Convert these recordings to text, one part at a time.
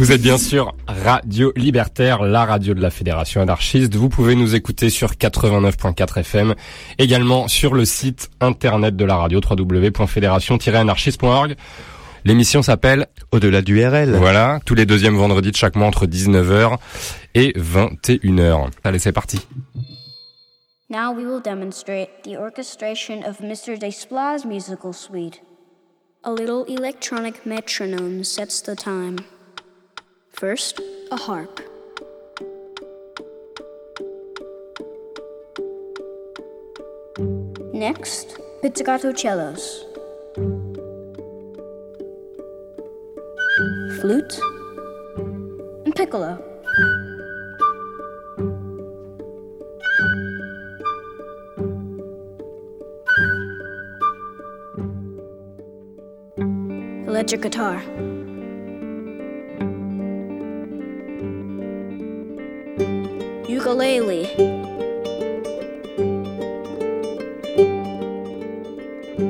Vous êtes bien sûr Radio Libertaire, la radio de la Fédération anarchiste. Vous pouvez nous écouter sur 89.4 FM, également sur le site internet de la radio www.fédération-anarchiste.org. L'émission s'appelle Au-delà du RL. Voilà, tous les deuxièmes vendredis de chaque mois entre 19h et 21h. Allez, c'est parti. Now we will demonstrate the orchestration of Mr. Despla's musical suite. A little electronic metronome sets the time. First, a harp. Next, pizzicato cellos. Flute and piccolo. Electric guitar. Ukulele.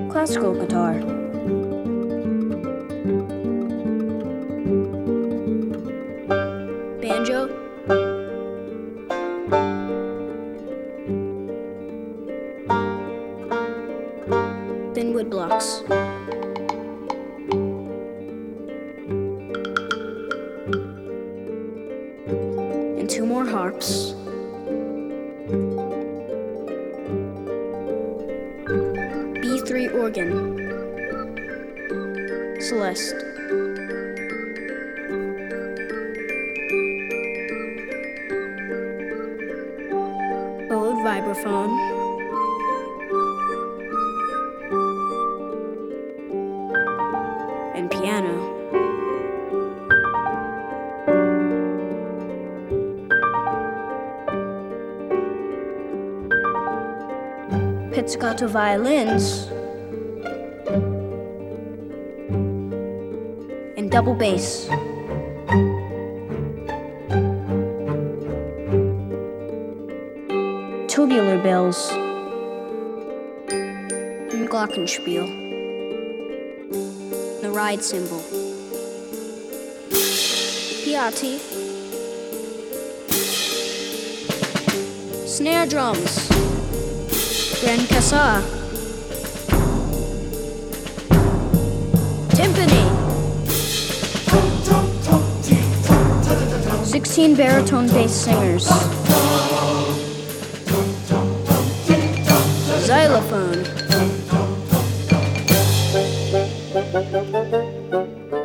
Classical guitar. Pizzicato violins, and double bass. Tubular bells, and glockenspiel, the ride cymbal. Piatti, snare drums. Grand Cassa. Timpani. 16 baritone bass singers. Xylophone.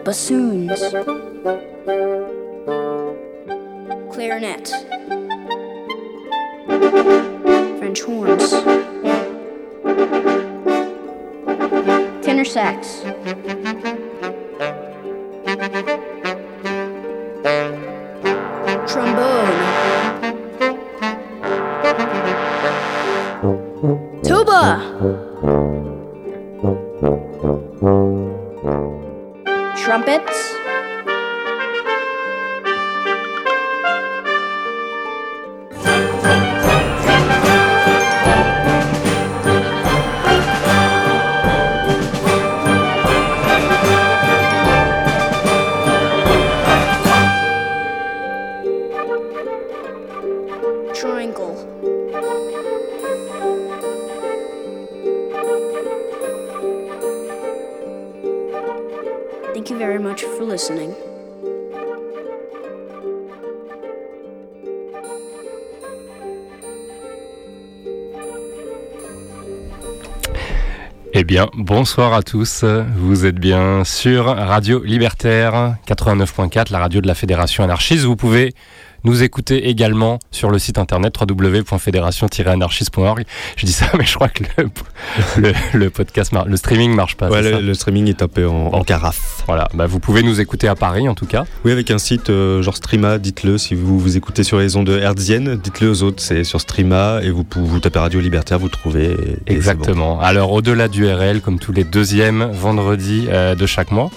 Bassoons. Eh bien, bonsoir à tous. Vous êtes bien sur Radio Libertaire 89.4, la radio de la Fédération anarchiste. Vous pouvez nous écouter également sur le site internet www.fédération-anarchiste.org. Je dis ça, mais je crois que le, le, le podcast, le streaming marche pas. Ouais, le, streaming est un peu en, en carafe. Voilà, bah, vous pouvez nous écouter à Paris en tout cas. Oui, avec un site euh, genre Streama, dites-le. Si vous vous écoutez sur les ondes hertziennes, dites-le aux autres. C'est sur Streama et vous, vous tapez Radio Libertaire, vous trouvez. et- et c'est Exactement. Alors au-delà du RL, comme tous les deuxièmes vendredis euh, de chaque mois.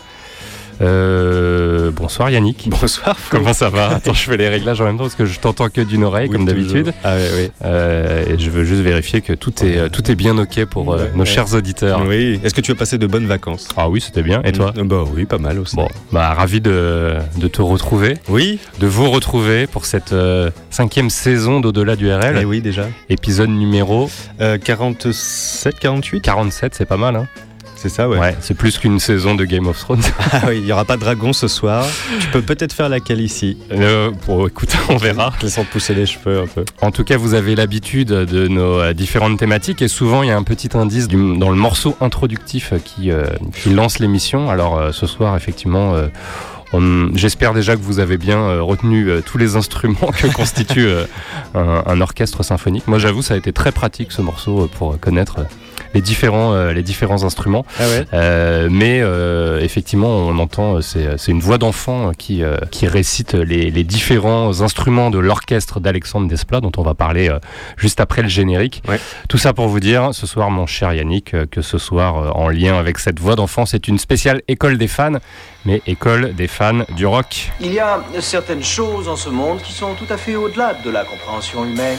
Euh, bonsoir Yannick. Bonsoir. Comment ça va Attends, je fais les réglages en même temps parce que je t'entends que d'une oreille, Oui, comme d'habitude. Ah ouais, oui. Euh, et je veux juste vérifier que tout est, euh, tout est bien OK pour euh, Ouais, nos ouais. chers auditeurs. Oui. Est-ce que tu as passé de bonnes vacances? Ah oui, c'était bien. Et toi? Bah oui, pas mal aussi. Bon, bah ravi de, de te retrouver, Oui. de vous retrouver pour cette cinquième saison d'Au-delà du RL, Eh oui déjà. épisode numéro Euh, 47, 48 47, c'est pas mal, hein C'est ça, ouais. Ouais, c'est plus qu'une saison de Game of Thrones. Ah oui, il y aura pas de dragon ce soir. tu peux peut-être faire laquelle ici? Euh, bon, écoute, on verra. Laissant pousser les cheveux un peu. En tout cas, vous avez l'habitude de nos euh, différentes thématiques et souvent il y a un petit indice dans le morceau introductif qui, euh, qui lance l'émission. Alors euh, ce soir, effectivement, j'espère déjà que vous avez bien euh, retenu euh, tous les instruments que constitue euh, un, un orchestre symphonique. Moi, j'avoue, ça a été très pratique ce morceau pour connaître les différents, euh, les différents instruments. Ah ouais Euh, mais euh, effectivement, on entend, c'est une voix d'enfant qui, euh, qui récite les, les différents instruments de l'orchestre d'Alexandre Desplat, dont on va parler euh, juste après le générique. Ouais. Tout ça pour vous dire, ce soir, mon cher Yannick, que ce soir, en lien avec cette voix d'enfant, c'est une spéciale école des fans, mais école des fans du rock. Il y a certaines choses en ce monde qui sont tout à fait au-delà de la compréhension humaine.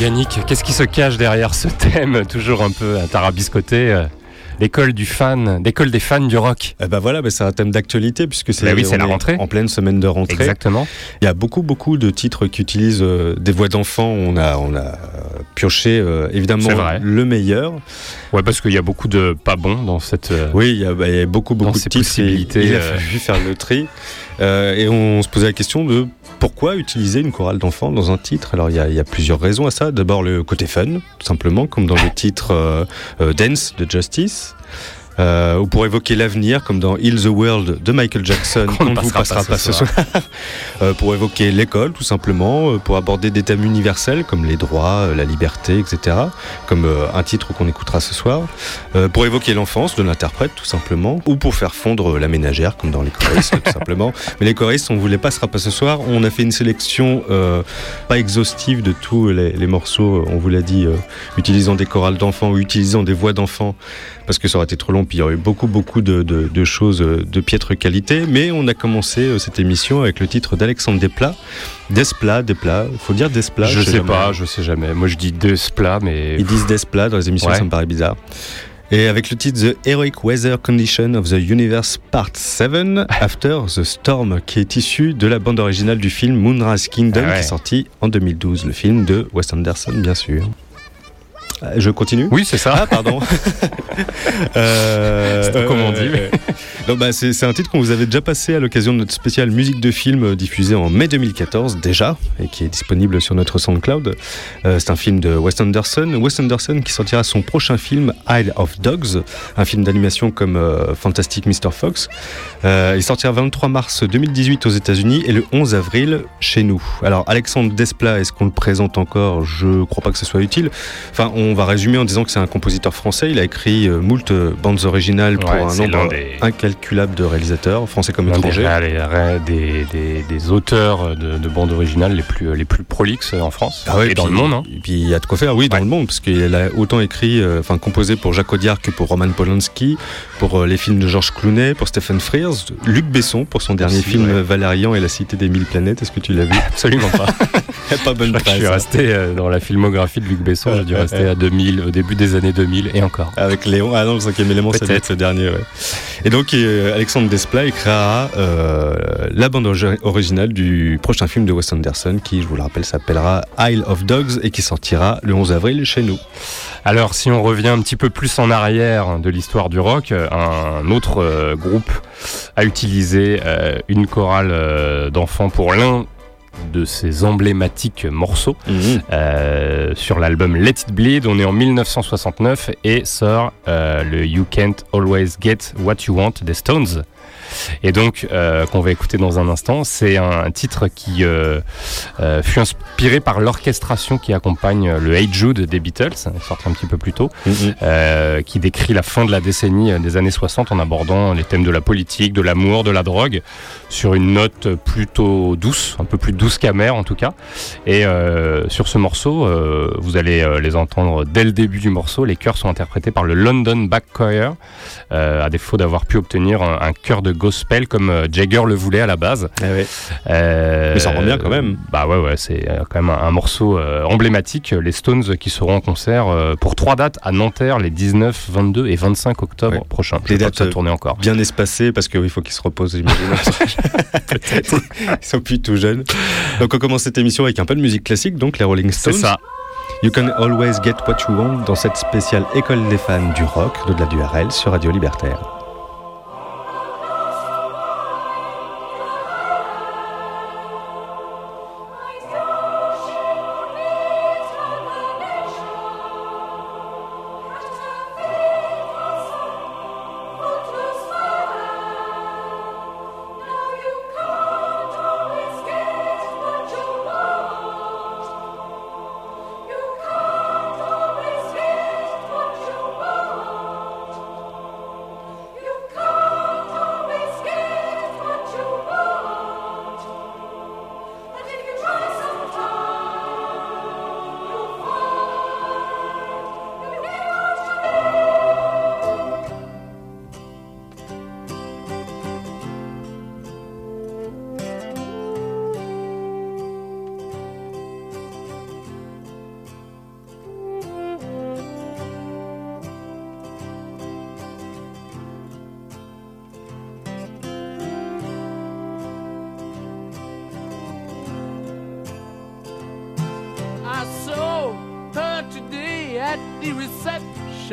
Yannick, qu'est-ce qui se cache derrière ce thème, toujours un peu tarabiscoté euh, L'école du fan, l'école des fans du rock? Eh ben voilà, ben c'est un thème d'actualité puisque c'est oui, la rentrée. en pleine semaine de rentrée. Exactement. Il y a beaucoup beaucoup de titres qui utilisent euh, des voix d'enfants. On a on a pioché euh, évidemment le meilleur. Ouais, parce qu'il y a beaucoup de pas bons dans cette. euh, Oui, il y a, bah, il y a beaucoup beaucoup de titres. et possibilités, Il a fallu faire le tri et on se posait la question de pourquoi utiliser une chorale d'enfants dans un titre? Alors il y, a, plusieurs raisons à ça. D'abord le côté fun, tout simplement, comme dans le titre euh, euh, Dance de Justice. Euh, ou pour évoquer l'avenir, comme dans Heal the World de Michael Jackson, Qu'on ne ne vous passera pas ce ce soir. Euh, pour évoquer l'école, tout simplement, euh, pour aborder des thèmes universels comme les droits, la liberté, etc. Comme un titre qu'on écoutera ce soir. Pour évoquer l'enfance de l'interprète, tout simplement. Ou pour faire fondre la ménagère, comme dans les choristes, tout simplement. Mais les choristes, on voulait pas se pas ce soir. On a fait une sélection pas exhaustive de tous les, les morceaux, on vous l'a dit, utilisant des chorales d'enfants ou utilisant des voix d'enfants parce que ça aurait été trop long, puis il y aurait eu beaucoup, beaucoup de, de- de choses euh, de piètre qualité. Mais on a commencé euh, cette émission avec le titre d'Alexandre Desplat. Desplat, Desplat, il faut dire Desplat. je sais jamais. pas, je sais jamais. Moi, je dis deux splats, mais Ils disent Desplat dans les émissions, Ouais. ça me paraît bizarre. Et avec le titre The Heroic Weather Condition of the Universe Part 7, After the Storm, qui est issu de la bande originale du film Moonrise Kingdom, Ah ouais. qui est sorti en 2012, le film de Wes Anderson, bien sûr. Euh, Je continue oui, c'est ça. ah, pardon. euh, C'est comme on dit, euh, non, bah, c'est c'est un titre qu'on vous avait déjà passé à l'occasion de notre spéciale musique de film euh, diffusée en mai 2014 déjà et qui est disponible sur notre SoundCloud. Euh, c'est un film de Wes Anderson. Wes Anderson qui sortira son prochain film Isle of Dogs, un film d'animation comme euh, Fantastic Mr. Fox. Euh, il sortira le 23 mars 2018 aux États-Unis et le 11 avril chez nous. Alors Alexandre Desplat, est-ce qu'on le présente encore? Je crois pas que ce soit utile. Enfin, on va résumer en disant que c'est un compositeur français. Il a écrit euh, moult euh, bandes originales pour Ouais, un nombre des- incalculable de réalisateurs, français comme étrangers. des, des- des auteurs de, de bandes originales les plus, les plus prolixes en France Ah ouais, et dans le monde. hein. Et puis il y a de quoi faire, oui, dans Ouais. le monde, parce qu'il a autant écrit, euh, enfin composé pour Jacques Audiard que pour Roman Polanski, pour euh, les films de Georges Clooney, pour Stephen Frears, Luc Besson pour son dernier film euh, Valérian et la cité des mille planètes. Est-ce que tu l'as vu? Absolument pas. Pas bonne Je que je suis hein. resté euh, dans la filmographie de Luc Besson, j'ai dû rester à 2000, au début des années 2000 et encore. Avec Léon, ah non, le cinquième élément, être ce dernier, ouais. Et donc, il, que Alexandre Desplat créera euh, la bande originale du prochain film de Wes Anderson qui, je vous le rappelle, s'appellera Isle of Dogs et qui sortira le 11 avril chez nous. Alors si on revient un petit peu plus en arrière de l'histoire du rock, un autre euh, groupe a utilisé euh, une chorale d'enfants pour l'un de ses emblématiques morceaux mhm. euh, sur l'album Let It Bleed. On est en 1969 et sort euh, le You Can't Always Get What You Want des Stones. Et donc, euh, qu'on va écouter dans un instant, c'est un titre qui euh, euh, fut inspiré par l'orchestration qui accompagne le Hey Jude des Beatles, sorti un petit peu plus tôt, mm-hmm. qui décrit la fin de la décennie des années 60 en abordant les thèmes de la politique, de l'amour, de la drogue, sur une note plutôt douce, un peu plus douce qu'amère en tout cas. Et sur ce morceau, vous allez les entendre dès le début du morceau, les chœurs sont interprétés par le London Back Choir, à défaut d'avoir pu obtenir un, un chœur de gospel comme euh, Jagger le voulait à la base. Eh euh, Mais ça rend bien quand même. Bah ouais, ouais, c'est euh, quand même un, morceau emblématique. Les Stones qui seront en concert pour trois dates à Nanterre les 19, 22 et 25 octobre prochains. Des dates encore. Bien espacées parce qu'il faut qu'ils se reposent, j'imagine. Ils sont plus tout jeunes. Donc on commence cette émission avec un peu de musique classique, donc les Rolling Stones. C'est ça. You can always get what you want dans cette spéciale école des fans du rock, de la du RL sur Radio Libertaire.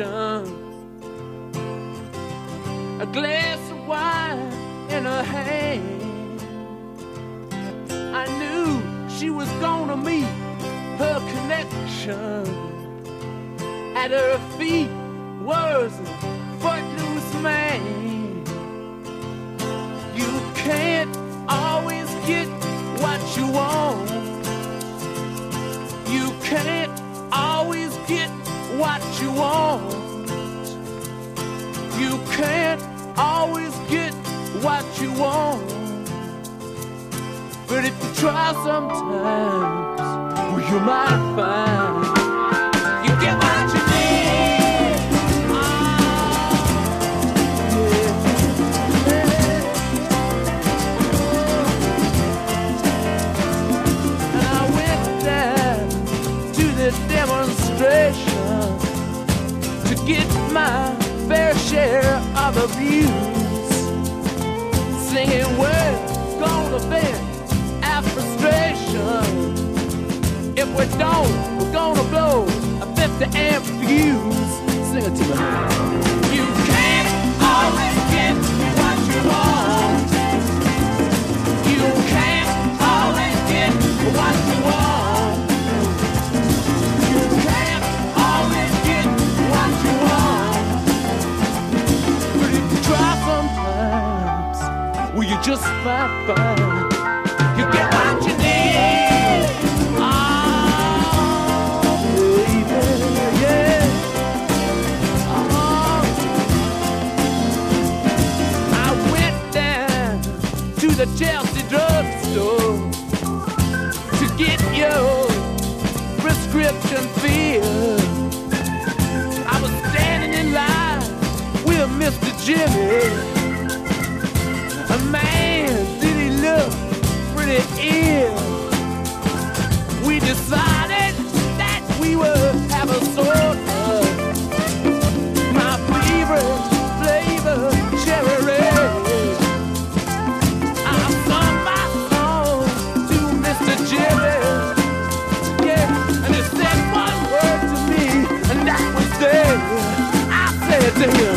ocean. A glass of wine in her hand. I knew she was gonna meet her connection. At her feet, words. try sometimes, well, you might find you get what you need. And I went down to the demonstration to get my fair share of abuse, singing words. We don't—we're gonna blow a 50 amp fuse. Sing it to me. You can't always get what you want. You can't always get what you want. You can't always get what you want. But if you try sometimes, will you just fight, fight? the Chelsea drugstore to get your prescription filled. I was standing in line with Mr. Jimmy. Oh,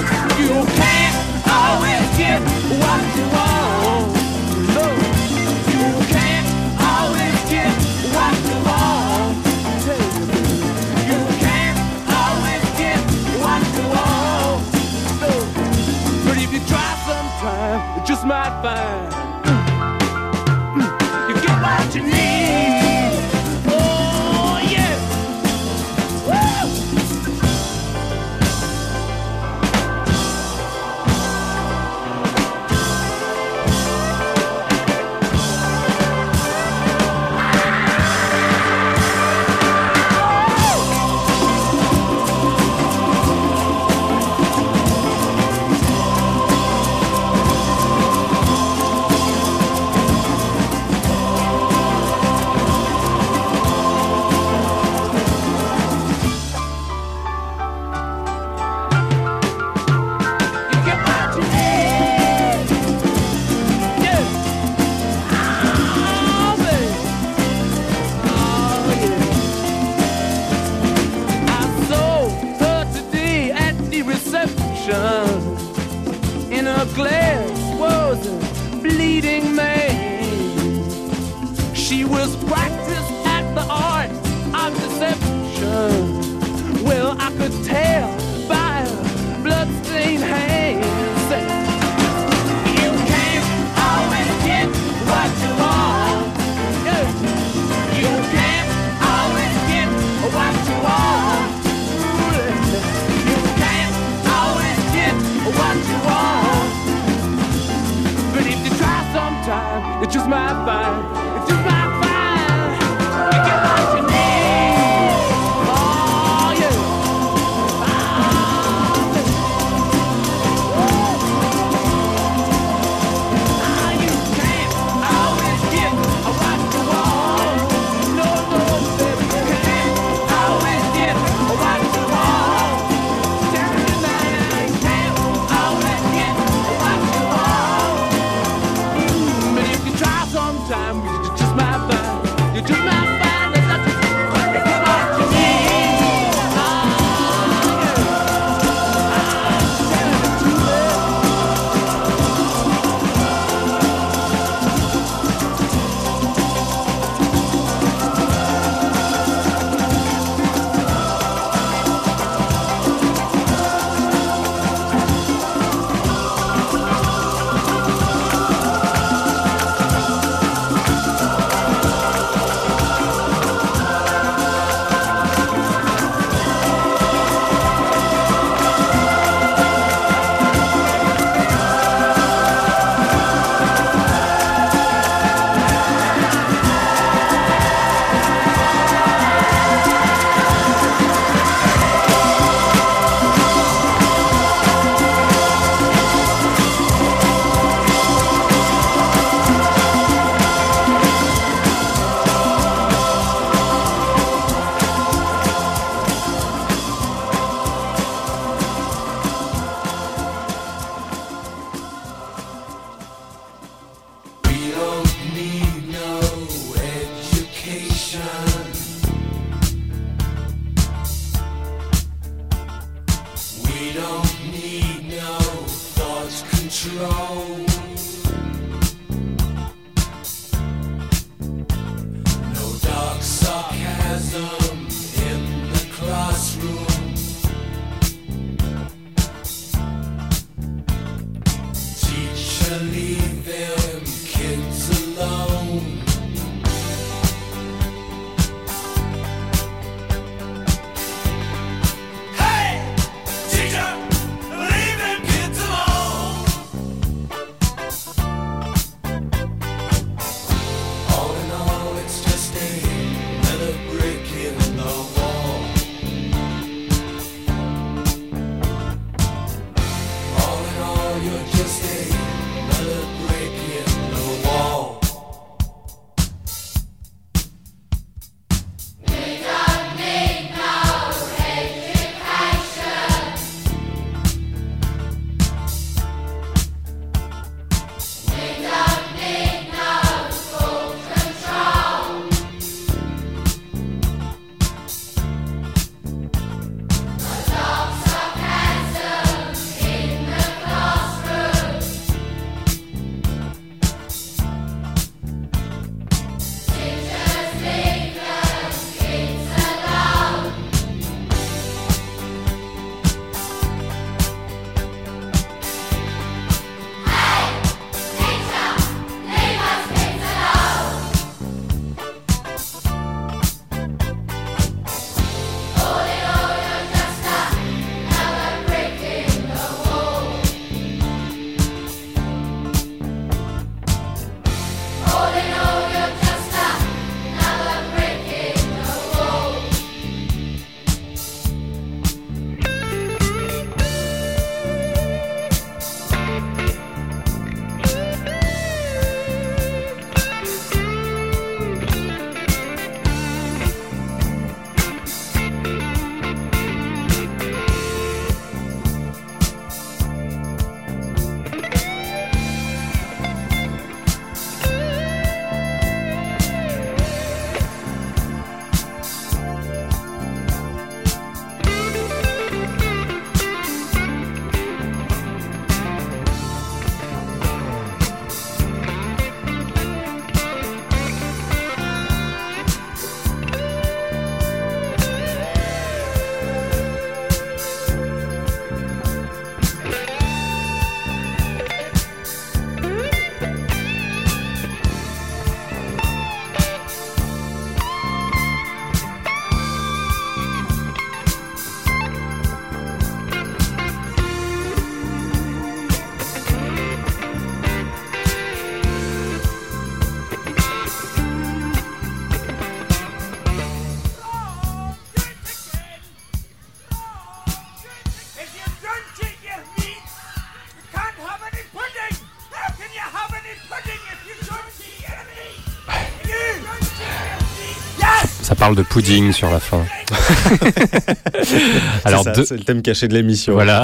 parle de pudding sur la fin. Alors, c'est le thème caché de l'émission. Voilà.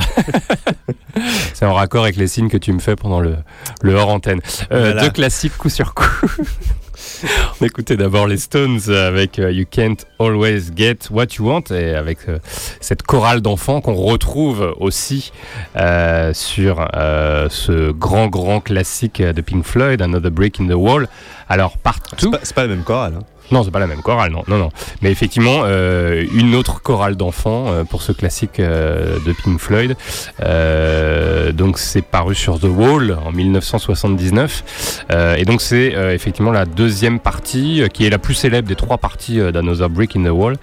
c'est en raccord avec les signes que tu me fais pendant le, le hors antenne. Euh, Deux classiques coup sur coup. On écoutait d'abord les Stones avec euh, You Can't Always Get What You Want et avec euh, cette chorale d'enfants qu'on retrouve aussi euh, sur ce grand grand classique de Pink Floyd, Another Break in the Wall. Alors partout. C'est pas, pas, la même chorale. Hein. Non, c'est pas la même chorale, non, non, non. Mais effectivement, euh, une autre chorale d'enfants euh, pour ce classique euh, de Pink Floyd. donc c'est paru sur The Wall en 1979. et donc c'est effectivement la deuxième partie qui est la plus célèbre des trois parties d'Another Brick in the Wall.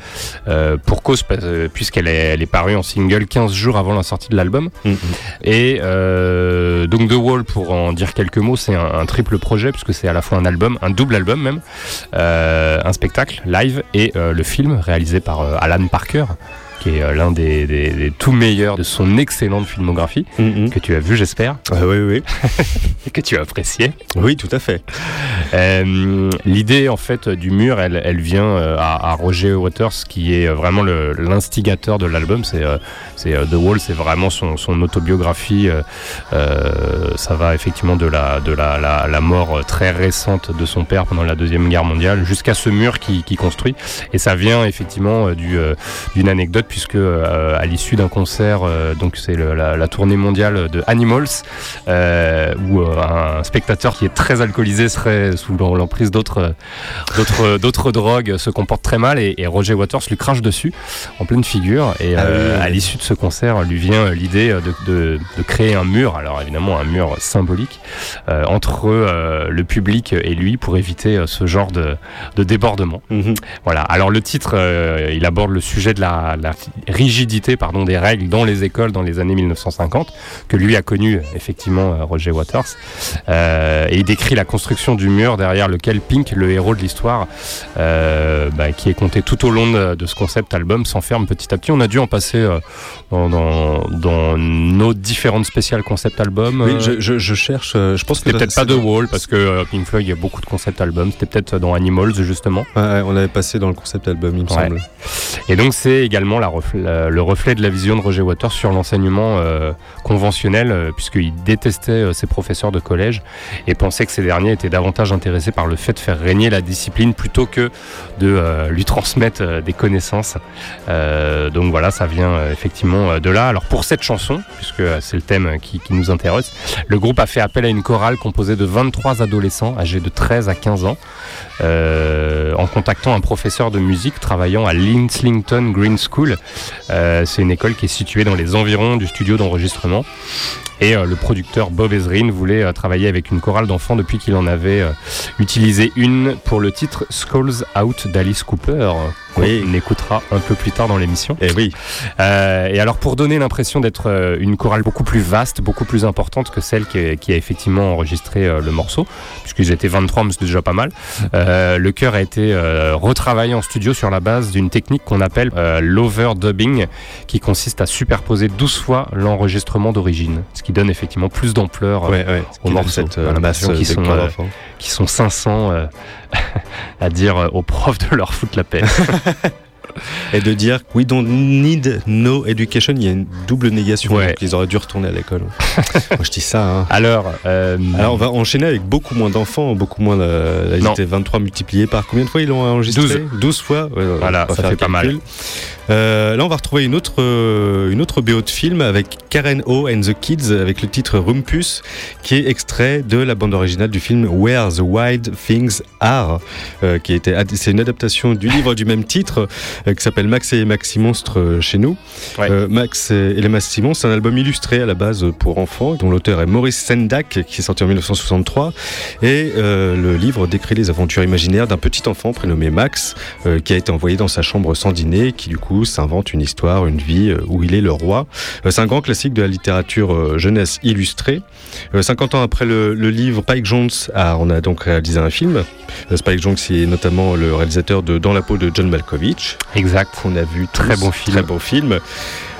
pour cause, puisqu'elle est, elle est parue en single 15 jours avant la sortie de l'album. Mm-hmm. Et donc The Wall, pour en dire quelques mots, c'est un, un, triple projet puisque c'est à la fois un album, un double album même. Euh, un spectacle live et euh, le film réalisé par euh, Alan Parker qui est l'un des, tout meilleurs de son excellente filmographie, mm-hmm. que tu as vu, j'espère. oui, oui. et que tu as apprécié. Oui, tout à fait. L'idée, en fait, du mur, elle, elle vient à, Roger Waters, qui est vraiment l'instigateur de l'album. C'est c'est The Wall, c'est vraiment son, son autobiographie. ça va effectivement de la, de la, la, la, mort très récente de son père pendant la Deuxième Guerre mondiale jusqu'à ce mur qui, qui, construit. Et ça vient effectivement du, d'une anecdote puisque euh, à l'issue d'un concert, euh, donc c'est la, tournée mondiale de Animals, euh, où un spectateur qui est très alcoolisé serait sous l'emprise d'autres, d'autres, d'autres drogues, se comporte très mal et, Roger Waters lui crache dessus en pleine figure. Et ah à l'issue de ce concert, lui vient l'idée de, de, créer un mur, alors évidemment un mur symbolique, entre le public et lui pour éviter ce genre de, de débordement. Mhm. Voilà. Alors le titre, il aborde le sujet de la, la rigidité pardon, des règles dans les écoles dans les années 1950, que lui a connu effectivement euh, Roger Waters. Euh, et il décrit la construction du mur derrière lequel Pink, le héros de l'histoire, euh, bah, qui est compté tout au long de, ce concept album, s'enferme petit à petit. On a dû en passer dans, dans, nos différentes spéciales concept albums. Oui, je, cherche. je pense que c'était peut-être pas The Wall parce que Pink Floyd, il y a beaucoup de concept albums. C'était peut-être dans Animals justement. on avait passé dans le concept album, il me semble. Et donc c'est également le reflet de la vision de Roger Waters sur l'enseignement euh, conventionnel, euh, puisqu'il détestait euh, ses professeurs de collège et pensait que ces derniers étaient davantage intéressés par le fait de faire régner la discipline plutôt que de lui transmettre des connaissances. donc voilà, ça vient effectivement de là. Alors pour cette chanson, puisque c'est le thème qui, nous intéresse, le groupe a fait appel à une chorale composée de 23 adolescents âgés de 13 à 15 ans, en contactant un professeur de musique travaillant à Linslington Green School, euh, c'est une école qui est située dans les environs du studio d'enregistrement. Et euh, le producteur Bob Ezrin voulait euh, travailler avec une chorale d'enfants depuis qu'il en avait utilisé une pour le titre Skulls Out d'Alice Cooper oui. on écoutera un peu plus tard dans l'émission. Et eh oui. Euh, et alors pour donner l'impression d'être euh, une chorale beaucoup plus vaste, beaucoup plus importante que celle qui, a effectivement enregistré euh, le morceau, puisqu'ils étaient 23, mais c'était déjà pas mal, le chœur a été retravaillé en studio sur la base d'une technique qu'on appelle l'overdubbing, qui consiste à superposer 12 fois l'enregistrement d'origine, ce qui donne effectivement plus d'ampleur au morceau. Cette, masse qui, sont, qui sont 500 à dire aux profs de leur foutre la paix. et de dire we don't need no education, il y a une double négation. ils auraient dû retourner à l'école. Moi je dis ça. Hein. Alors, euh, Alors on va enchaîner avec beaucoup moins d'enfants, beaucoup moins. De, là, 23 multipliés par combien de fois ils l'ont enregistré? 12. 12 fois? voilà, ça fait pas mal. Euh, là, on va retrouver une autre, euh, une autre BO de film avec Karen O and the Kids avec le titre Rumpus, qui est extrait de la bande originale du film Where the Wild Things Are, euh, qui était c'est une adaptation du livre du même titre qui s'appelle Max et Maxi Monstre chez nous. Max et les Maxi Monstres, c'est un album illustré à la base pour enfants, dont l'auteur est Maurice Sendak, qui est sorti en 1963, et le livre décrit les aventures imaginaires d'un petit enfant prénommé Max, qui a été envoyé dans sa chambre sans dîner, qui du coup s'invente une histoire, une vie euh, où il est le roi. Euh, c'est un grand classique de la littérature euh, jeunesse illustrée. 50 ans après le, livre, Pike Jones a, on a donc réalisé un film. Spike Jones est notamment le réalisateur de Dans la peau de John Malkovich. Exact. Qu'on a vu. Très bon film. Très bon film.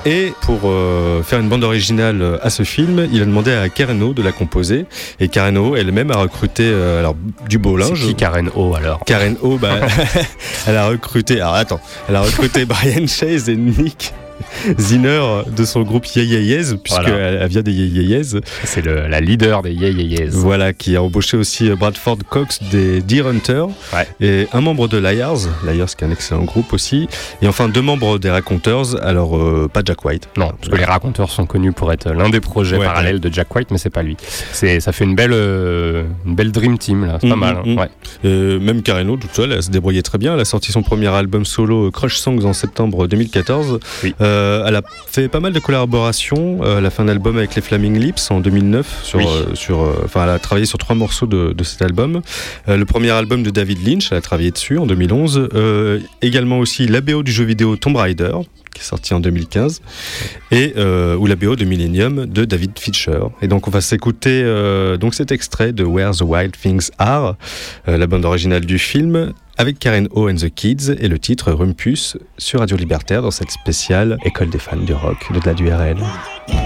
Et pour euh, faire une bande originale à ce film, il a demandé à Karen O de la composer. Et Karen O elle-même a recruté euh, alors, du beau linge. C'est qui Karen O alors? Karen O, bah, elle a recruté. Alors attends, elle a recruté Brian Chase et Nick Zinner de son groupe Yeyeyez, puisqu'elle elle vient des Yeyeyez. C'est la leader des Yeyeyez. Voilà, qui a embauché aussi Bradford Cox des Deer Hunter et un membre de Liars, Liars qui est un excellent groupe aussi, et enfin deux membres des Raconteurs, alors euh, pas Jack White. Non, parce que les Raconteurs sont connus pour être l'un des projets parallèles de Jack White, mais c'est pas lui. C'est, ça fait une belle, euh, une belle dream team là, c'est pas mm, mal. Hein. Mm, mm. même Kareno toute seule, elle se débrouillait très bien. Elle a sorti son premier album solo Crush Songs en septembre 2014. Oui. Euh, elle a fait pas mal de collaborations. Euh, elle a fait un album avec les Flaming Lips en 2009. Sur, euh, sur, enfin, elle a travaillé sur trois morceaux de, de cet album. le premier album de David Lynch, elle a travaillé dessus en 2011. également aussi la BO du jeu vidéo Tomb Raider qui est sorti en 2015, et ou la BO de Millennium de David Fischer. Et donc on va s'écouter donc cet extrait de Where the Wild Things Are, la bande originale du film, avec Karen O and the Kids et le titre Rumpus sur Radio Libertaire dans cette spéciale École des fans du rock de la DURL. tout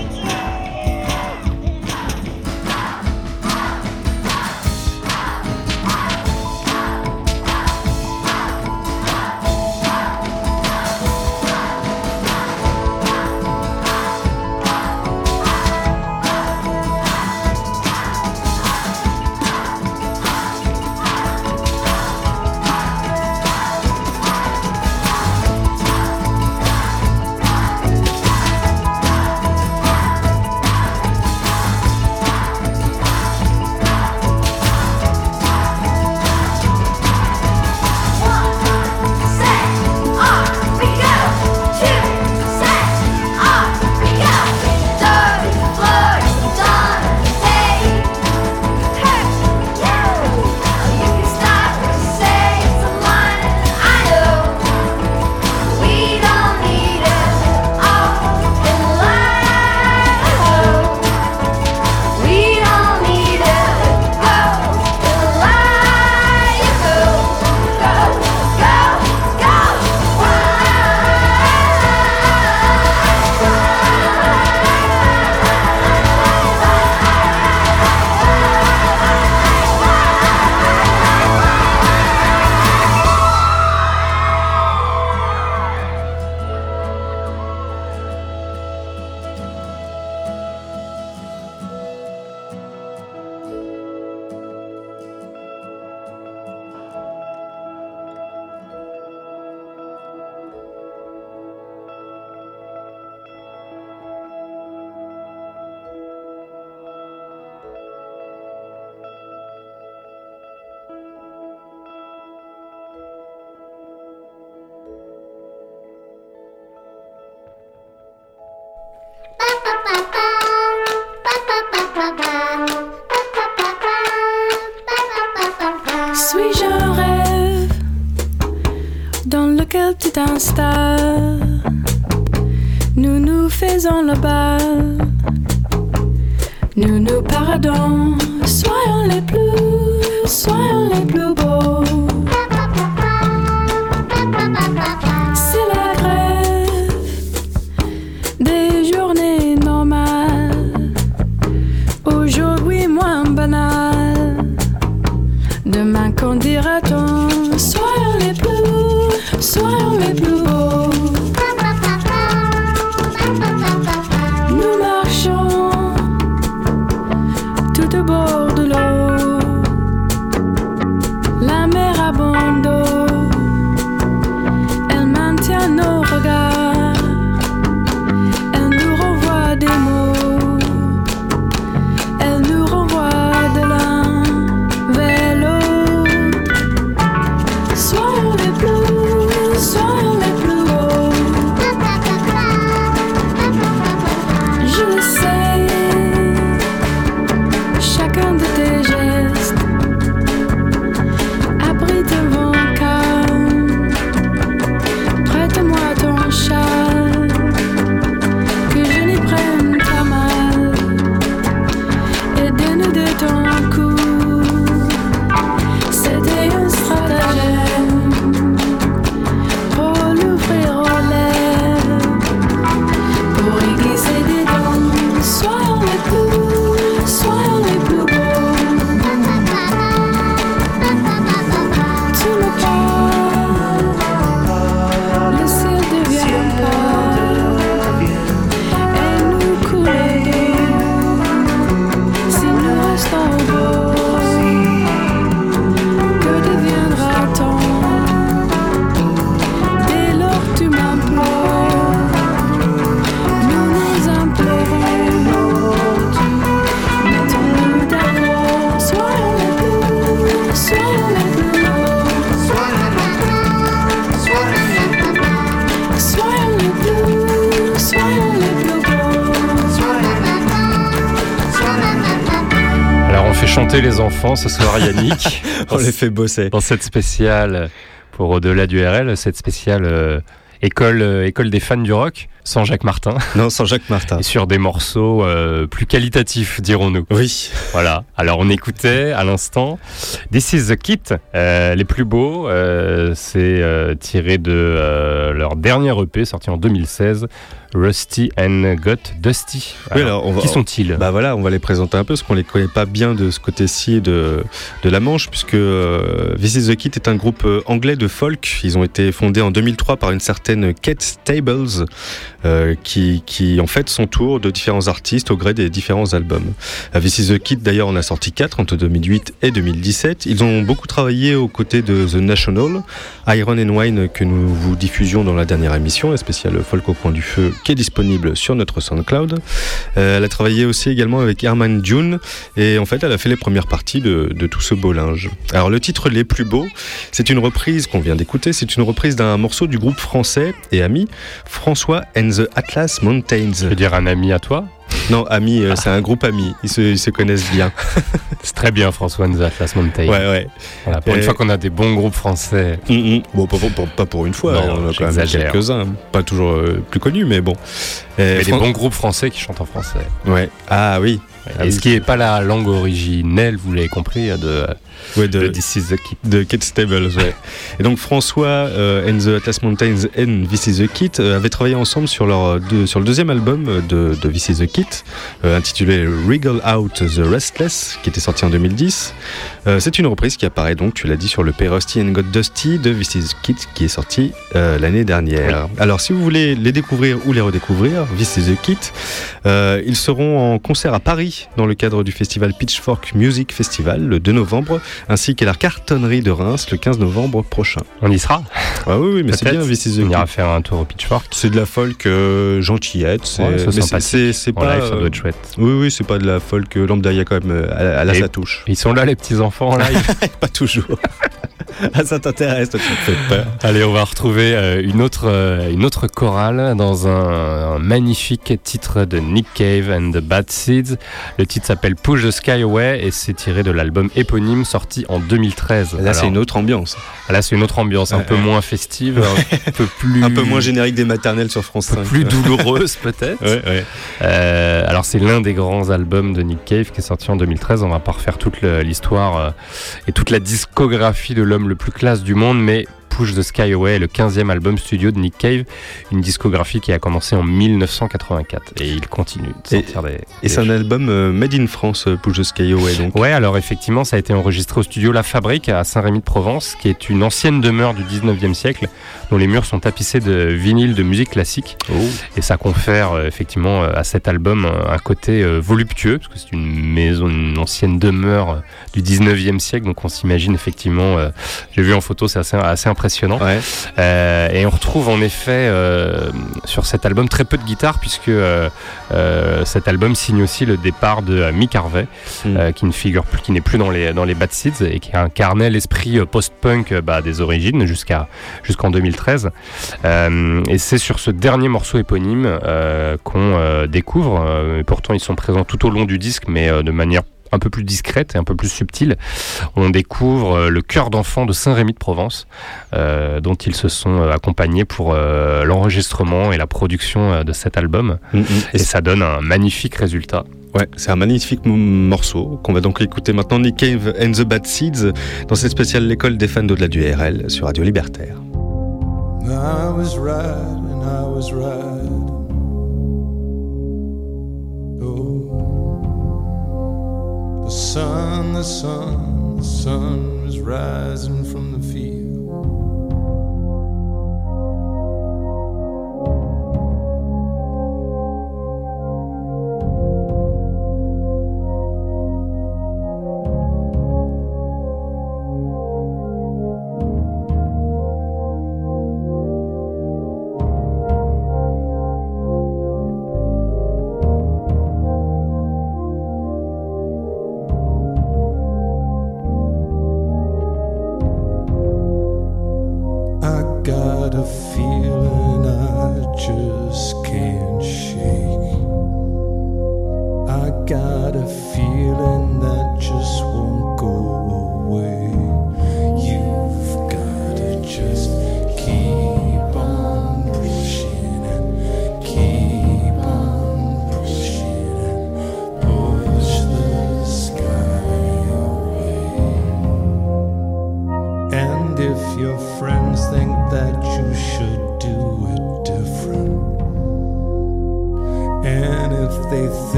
enfants ce soir, Yannick. On les fait bosser. Dans cette spéciale pour Au-delà du RL, cette spéciale euh, école, euh, école des fans du rock, sans Jacques Martin. Non, sans Jacques Martin. Et sur des morceaux euh, plus qualitatifs, dirons-nous. Oui. Voilà. Alors on écoutait à l'instant This is the Kit, euh, les plus beaux. euh, C'est tiré de leur dernier EP sorti en 2016, Rusty and Got Dusty. Oui, alors, on va- qui sont-ils? Bah voilà, on va les présenter un peu parce qu'on les connaît pas bien de ce côté-ci de, de la Manche, puisque This is the Kit est un groupe anglais de folk. Ils ont été fondés en 2003 par une certaine Kate Stables, euh, qui, qui en fait son tour de différents artistes au gré des différents albums. Euh, This is the Kit, d'ailleurs, on a sorti 4 entre 2008 et 2017. Ils ont beaucoup travaillé aux côtés de The National, Iron and Wine que nous vous diffusions dans la dernière émission, la spéciale Folk au coin du feu, qui est disponible sur notre SoundCloud. Euh, elle a travaillé aussi également avec Herman Dune et en fait elle a fait les premières parties de, de tout ce beau linge. Alors le titre Les plus beaux, c'est une reprise qu'on vient d'écouter, c'est une reprise d'un morceau du groupe français et ami François and the Atlas Mountains. Je veux dire un ami à toi Non, ami, euh, c'est un groupe ami, ils se, ils se connaissent bien. C'est très bien François and the Atlas Mountain. Ouais, ouais. Voilà, pour une fois qu'on a des bons groupes français. Mm, mm. Bon, pas, pour- pas pour une fois, Non, on en a quand même quelques-uns, pas toujours euh, plus connus, mais bon. Mais des Fran- bons groupes français qui chantent en français. Ouais. Ah oui. Ah Et oui. ce qui n'est pas la langue originelle, vous l'avez compris, de, Ouais, de This is the Kid. de Kate Stables, ouais. Et donc François euh, and the Atlas Mountains and This is the Kit euh, avaient travaillé ensemble sur, leur, deux- sur le deuxième album de, de This is the Kit, euh, intitulé Wriggle Out the Restless, qui était sorti en 2010. Euh, C'est une reprise qui apparaît donc, tu l'as dit, sur le P Rusty and Got Dusty de This is the Kit, qui est sorti euh, l'année dernière. Alors si vous voulez les découvrir ou les redécouvrir, This is the Kit, euh, ils seront en concert à Paris dans le cadre du festival Pitchfork Music Festival le 2 novembre, ainsi qu'à la cartonnerie de Reims le 15 novembre prochain. On y sera Ah oui, oui, mais c'est bien This On ira faire un tour au Pitchfork. C'est de la folk euh, gentillette, c'est Ouais, c'est pas live, ça euh, doit être chouette. oui oui, c'est pas de la folk euh, lambda, il y a quand même euh, elle a- elle a Et- sa touche. Ils sont là, les petits-enfants en live. Pas toujours. ah ça t'intéresse, toi, tu me fais peur. Allez, on va retrouver euh, une, autre, euh, une autre chorale dans un, un magnifique titre de Nick Cave and the Bad Seeds. Le titre s'appelle Push the Sky Away et c'est tiré de l'album éponyme sorti en 2013. Là c'est une autre ambiance, Là, c'est une autre ambiance, un peu ouais. moins festive, un peu plus. un peu moins générique des maternelles sur France un peu 5. plus douloureuse peut-être. Ouais, ouais. Euh, alors c'est l'un des grands albums de Nick Cave qui est sorti en 2013. On va pas refaire toute l'histoire et toute la discographie de l'homme le plus classe du monde, mais Push the Sky Away est le 15e album studio de Nick Cave, une discographie qui a commencé en 1984 et il continue de Et- sortir des. Et des c'est un album euh, made in France, euh, Push the Sky Away, donc. Ouais, alors effectivement, ça a été enregistré au studio La Fabrique à Saint-Rémy-de-Provence, qui est une ancienne demeure du 19e siècle, dont les murs sont tapissés de vinyles de musique classique. Et ça confère euh, effectivement à cet album un côté euh, voluptueux, parce que c'est une maison, une ancienne demeure du 19e siècle, donc on s'imagine effectivement, j'ai vu en photo, c'est assez, assez impressionnant. Ouais. Euh, et on retrouve en effet euh, sur cet album très peu de guitare, puisque euh, cet album signe aussi le départ de Mick Harvey, Mm. euh, qui ne figure plus, qui n'est plus dans les, dans les Bad Seeds, et qui incarnait l'esprit post-punk bah, des origines jusqu'à jusqu'en 2013. Euh, et c'est sur ce dernier morceau éponyme qu'on découvre, et pourtant ils sont présents tout au long du disque, mais de manière un peu plus discrète et un peu plus subtile, on découvre euh, le cœur d'enfant de Saint-Rémy de Provence, euh, dont ils se sont euh, accompagnés pour euh, l'enregistrement et la production de cet album. Mm, mm. Et ça donne un magnifique résultat. Ouais, c'est un magnifique mo- morceau qu'on va donc écouter maintenant, Nick Cave and the Bad Seeds, dans cette spéciale L'école des fans d'au-delà du RL sur Radio Libertaire. I was right and I was right. Oh, the sun, the sun, the sun was rising from the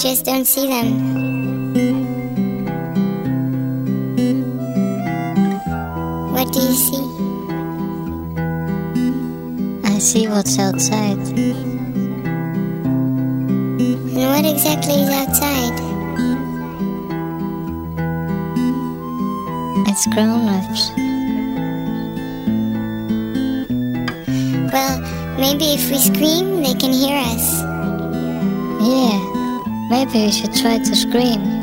just don't see them. What do you see? I see what's outside. And what exactly is outside? It's grown ups. Well, maybe if we scream, Maybe we should try to scream.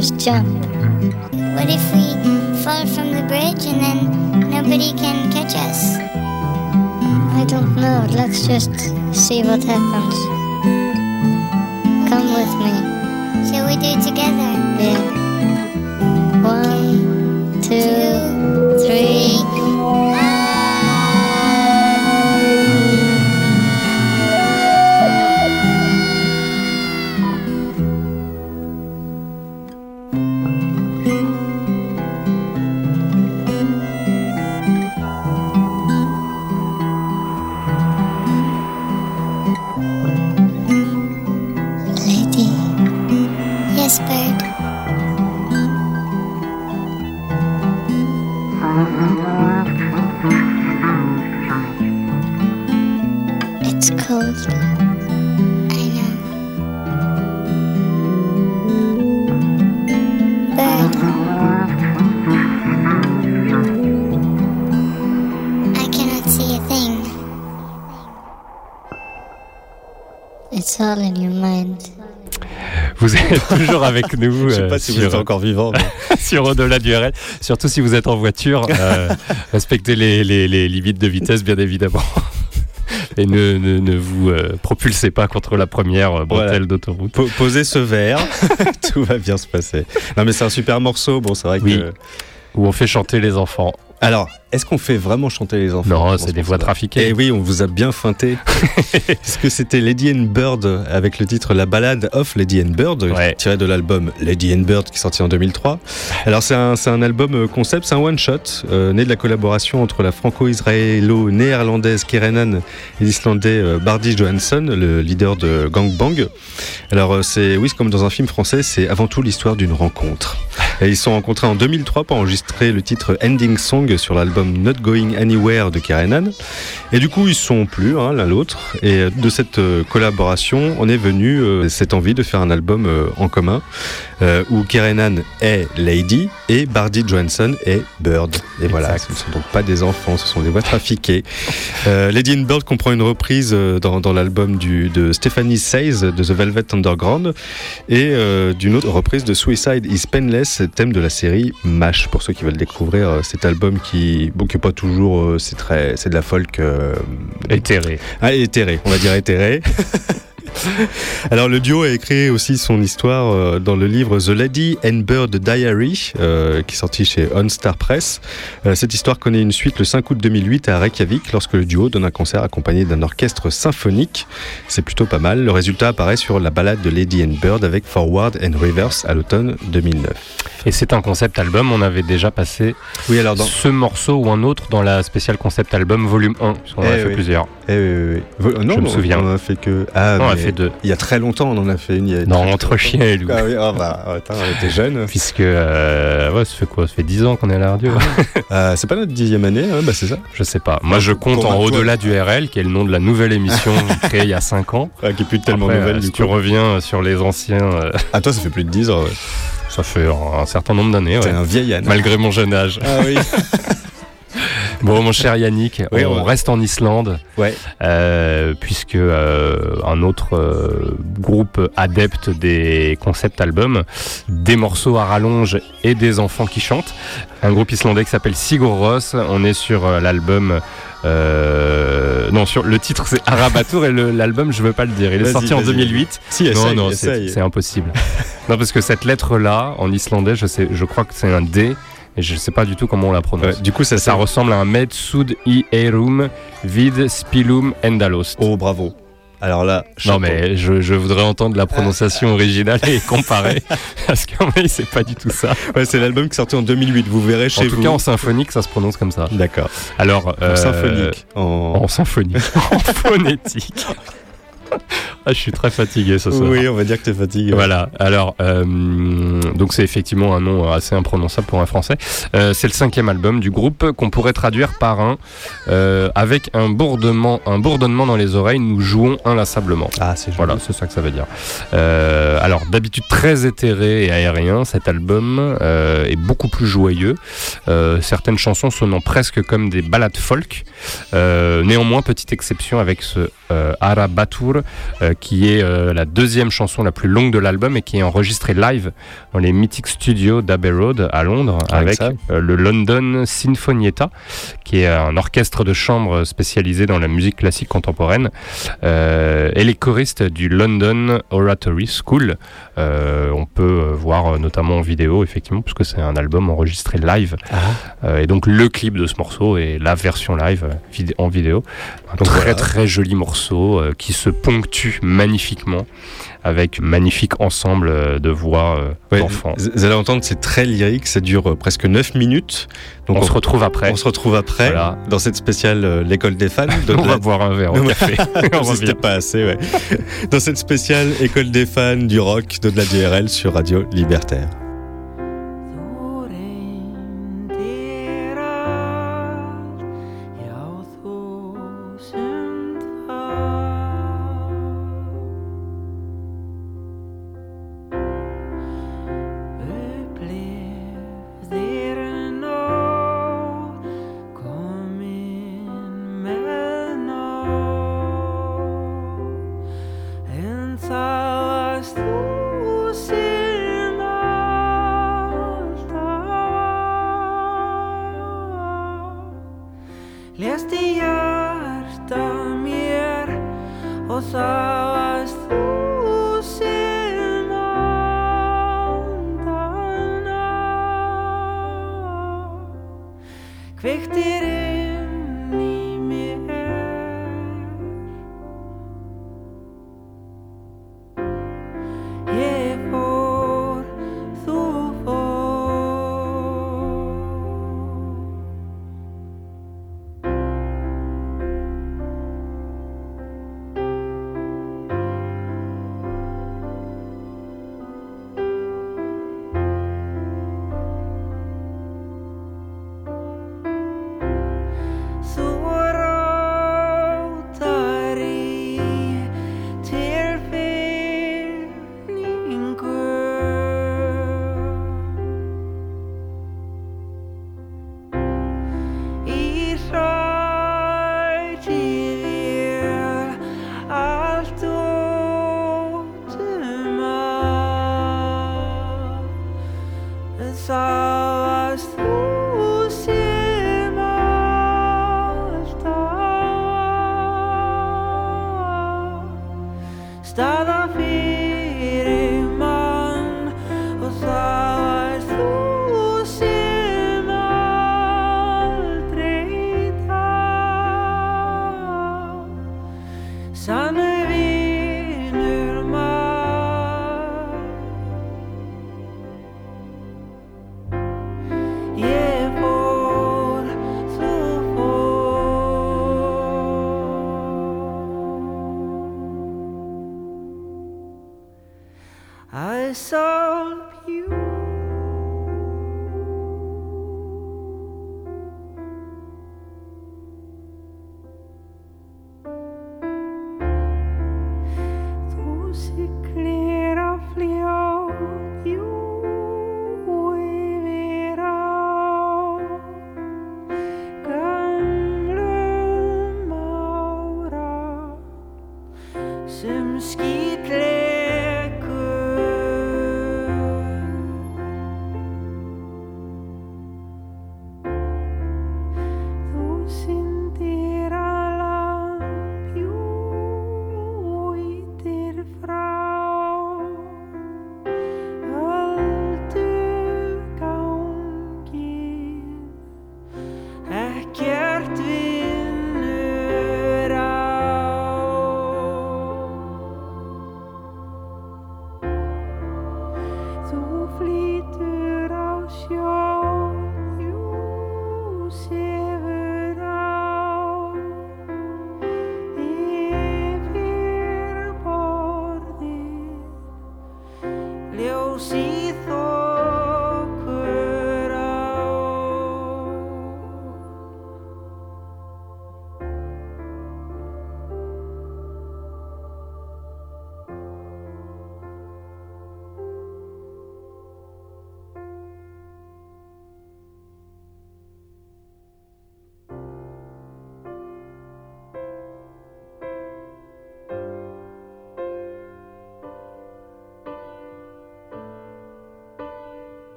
Just jump. What if we fall from the bridge and then nobody can catch us? I don't know. Let's just see what happens. Come with me. Shall we do it together? Yeah. One, two, toujours avec nous Je sais euh, pas si vous sur, êtes encore vivant. mais- sur Au-delà du RL. Surtout si vous êtes en voiture, euh, respectez les, les- les limites de vitesse, bien évidemment. Et ne, ne, ne vous euh, propulsez pas contre la première bretelle Voilà. d'autoroute. Po- Posez ce verre, tout va bien se passer. Non mais c'est un super morceau, bon c'est vrai Oui. que... Où on fait chanter les enfants. Alors, est-ce qu'on fait vraiment chanter les enfants? Non, c'est ce des voix trafiquées. Eh oui, on vous a bien feinté. Puisque c'était Lady and Bird avec le titre La balade of Lady and Bird, Ouais. tiré de l'album Lady and Bird qui est sorti en 2003. Alors c'est un, un album euh, concept, c'est un one-shot, euh, né de la collaboration entre la franco-israélo-néerlandaise Kerenan et l'islandais euh, Bardi Johansson, le leader de Gang Bang. Alors c'est, oui, c'est comme dans un film français, c'est avant tout l'histoire d'une rencontre. Et ils se sont rencontrés en 2003 pour enregistrer le titre Ending Song sur l'album Not Going Anywhere de Kerenan. Et du coup, ils sont plus hein, l'un l'autre. Et de cette euh, collaboration, on est venu euh, cette envie de faire un album euh, en commun euh, où Kerenan est Lady et Bardi Johansson est Bird. Et voilà, ce ne sont donc pas des enfants, ce sont des voix trafiquées. Lady and Bird comprend une reprise dans, dans l'album de Stephanie Says de The Velvet Underground et d'une autre reprise de Suicide is Painless, thème de la série MASH, pour ceux qui veulent découvrir cet album qui, bon, qui est pas toujours, euh, c'est très, c'est de la folk euh, Éthéré. ah, éthéré, on va dire éthéré. Alors le duo a écrit aussi son histoire euh, dans le livre The Lady and Bird Diary, euh, qui est sorti chez On Star Press. Euh, cette histoire connaît une suite le 5 août 2008 à Reykjavik, lorsque le duo donne un concert accompagné d'un orchestre symphonique. C'est plutôt pas mal. Le résultat apparaît sur la balade de Lady and Bird avec Forward and Reverse à l'automne 2009. Et c'est un concept album. On avait déjà passé Oui, alors dans... ce morceau ou un autre dans la spéciale concept album volume 1. Parce qu'on en a Eh fait oui. plusieurs. Eh oui, oui, Non, Je me on- souviens. On en a fait que. Ah, on fait deux. Il y a très longtemps, on en a fait une. il y a Non, entre très chiens et loups. Ah oui, ah bah, attends, on était jeunes. Puisque, euh, ouais, ça fait quoi? Ça fait 10 ans qu'on est à la radio Euh, c'est pas notre dixième année, hein, bah c'est ça. Je sais pas. Moi, je compte en. Au-delà du RL, qui est le nom de la nouvelle émission créée il y a 5 ans. Ah, qui est plus tellement Après, nouvelle euh, du si coup. tu reviens sur les anciens, euh, Ah, toi, ça fait plus de 10 ans. ouais. ça fait un, un certain nombre d'années, ouais. un vieil âne. malgré mon jeune âge. Ah oui. Bon, mon cher Yannick, Oui, on reste en Islande, Ouais. euh, puisque euh, un autre euh, groupe adepte des concept albums, des morceaux à rallonge et des enfants qui chantent, un groupe islandais qui s'appelle Sigur Rós. On est sur l'album. non, sur le titre c'est Arabatour et l'album je veux pas le dire. Il est sorti en vas-y. 2008. Si, non, essaye, non, c'est essaye. c'est impossible. non, parce que cette lettre-là, en islandais, je sais, je crois que c'est un D. et je sais pas du tout comment on la prononce. Ouais, du coup, ça, Ça ressemble à un med sud i erum vid spilum endalost. Oh, bravo. Alors là, Non mais je, je voudrais entendre la prononciation originale et comparer parce qu'en vrai c'est pas du tout ça. Ouais, c'est l'album qui sortait en 2008. Vous verrez En chez tout vous. cas en symphonique ça se prononce comme ça. D'accord. Alors En euh, symphonique. En... En symphonique. en phonétique. ah, je suis très fatigué ce soir. Oui, on va dire que t'es fatigué. Voilà, alors, euh, donc c'est effectivement un nom assez imprononçable pour un français. Euh, c'est le cinquième album du groupe qu'on pourrait traduire par un euh, avec un bourdonnement, un bourdonnement dans les oreilles, nous jouons inlassablement. Ah, c'est joli. Voilà, c'est ça que ça veut dire. Alors, d'habitude très éthéré et aérien, cet album est beaucoup plus joyeux. Certaines chansons sonnant presque comme des ballades folk. Néanmoins, petite exception avec ce euh, Euh, qui est euh, la deuxième chanson la plus longue de l'album et qui est enregistrée live dans les mythiques studios d'Abbey Road à Londres Avec euh, le London Sinfonietta, qui est un orchestre de chambre spécialisé dans la musique classique contemporaine. Et les choristes du London Oratory School. On peut voir notamment en vidéo, effectivement, puisque c'est un album enregistré live. Euh, et donc le clip de ce morceau et la version live en vidéo. Un Donc très voilà. très joli morceau qui se ponctue magnifiquement avec magnifique ensemble euh, de voix euh, Ouais, d'enfants. vous allez entendre, c'est très lyrique, ça dure euh, presque 9 minutes. Donc On, se retrouve après. on se retrouve après Voilà. dans cette spéciale euh, L'école des fans. de On la- va boire un verre au café. on C'était pas assez, ouais. Dans cette spéciale École des fans du rock de la DRL sur Radio Libertaire.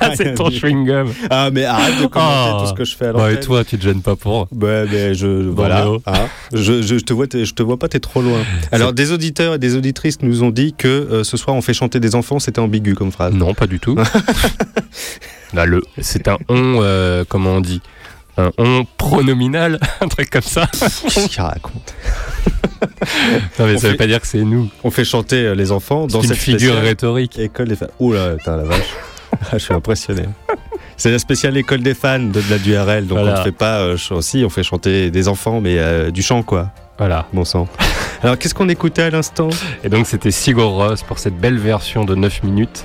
Ah, c'est ton chewing-gum. Ah, mais arrête de commenter Oh. tout ce que je fais à Bah, et toi, tu te gênes pas pour. Ouais, mais je voilà. Hein. je, je, je te vois, je te vois pas, t'es trop loin. Alors, des auditeurs et des auditrices nous ont dit que euh, ce soir on fait chanter des enfants, c'était ambigu comme phrase. Non, pas du tout. Là, le, c'est un on, euh, comment on dit? Un on pronominal, un truc comme ça. Qu'est-ce qu'il raconte? Non, mais On ça veut pas dire que c'est nous. On fait chanter euh, les enfants dans une cette figure spéciale rhétorique. école des fans. Ouh là, putain la vache. Ah, je suis impressionné. C'est la spéciale école des fans de, de la DURL, donc Voilà. on ne fait pas euh, ch- on fait chanter des enfants, mais euh, du chant quoi. Voilà. Bon sang. Alors qu'est-ce qu'on écoutait à l'instant? Et donc, c'était Sigur Rós pour cette belle version de 9 minutes.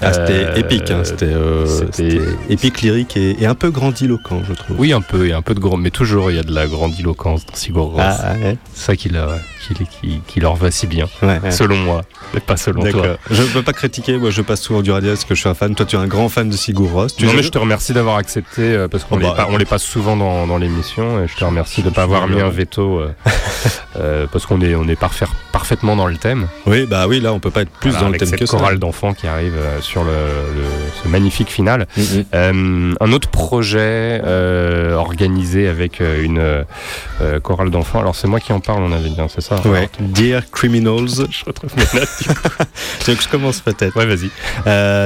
Ah, C'était Euh, épique, hein, c'était euh, c'était- épique, lyrique et, et un peu grandiloquent, je trouve. Oui, un peu, il y a un peu de grand, mais toujours il y a de la grandiloquence dans Sigur Rós. Ah, ouais. C'est ça qui, leur- qui, qui- qui leur va si bien, Ouais, ouais. selon moi, mais pas selon toi. D'accord. Je ne peux pas critiquer, moi je passe souvent du radio parce que je suis un fan. Toi tu es un grand fan de Sigur. Tu non, mais je te remercie d'avoir accepté euh, parce qu'on Oh, les bah, on les passe souvent dans, dans l'émission et je te remercie de ne pas avoir mis un veto euh, euh, parce qu'on est, on est parfait- parfaitement dans le thème. Oui, bah oui, là on peut pas être plus Voilà, dans le thème cette que ça. chorale d'enfants qui arrive euh, sur le, le- ce magnifique final. Mm, mm. Euh, un autre projet organisé avec une chorale d'enfants. Alors c'est moi qui en parle, on avait dit, hein, c'est ça Ouais. Dear Criminals. Je retrouve mes notes. je commence peut-être Ouais, vas-y.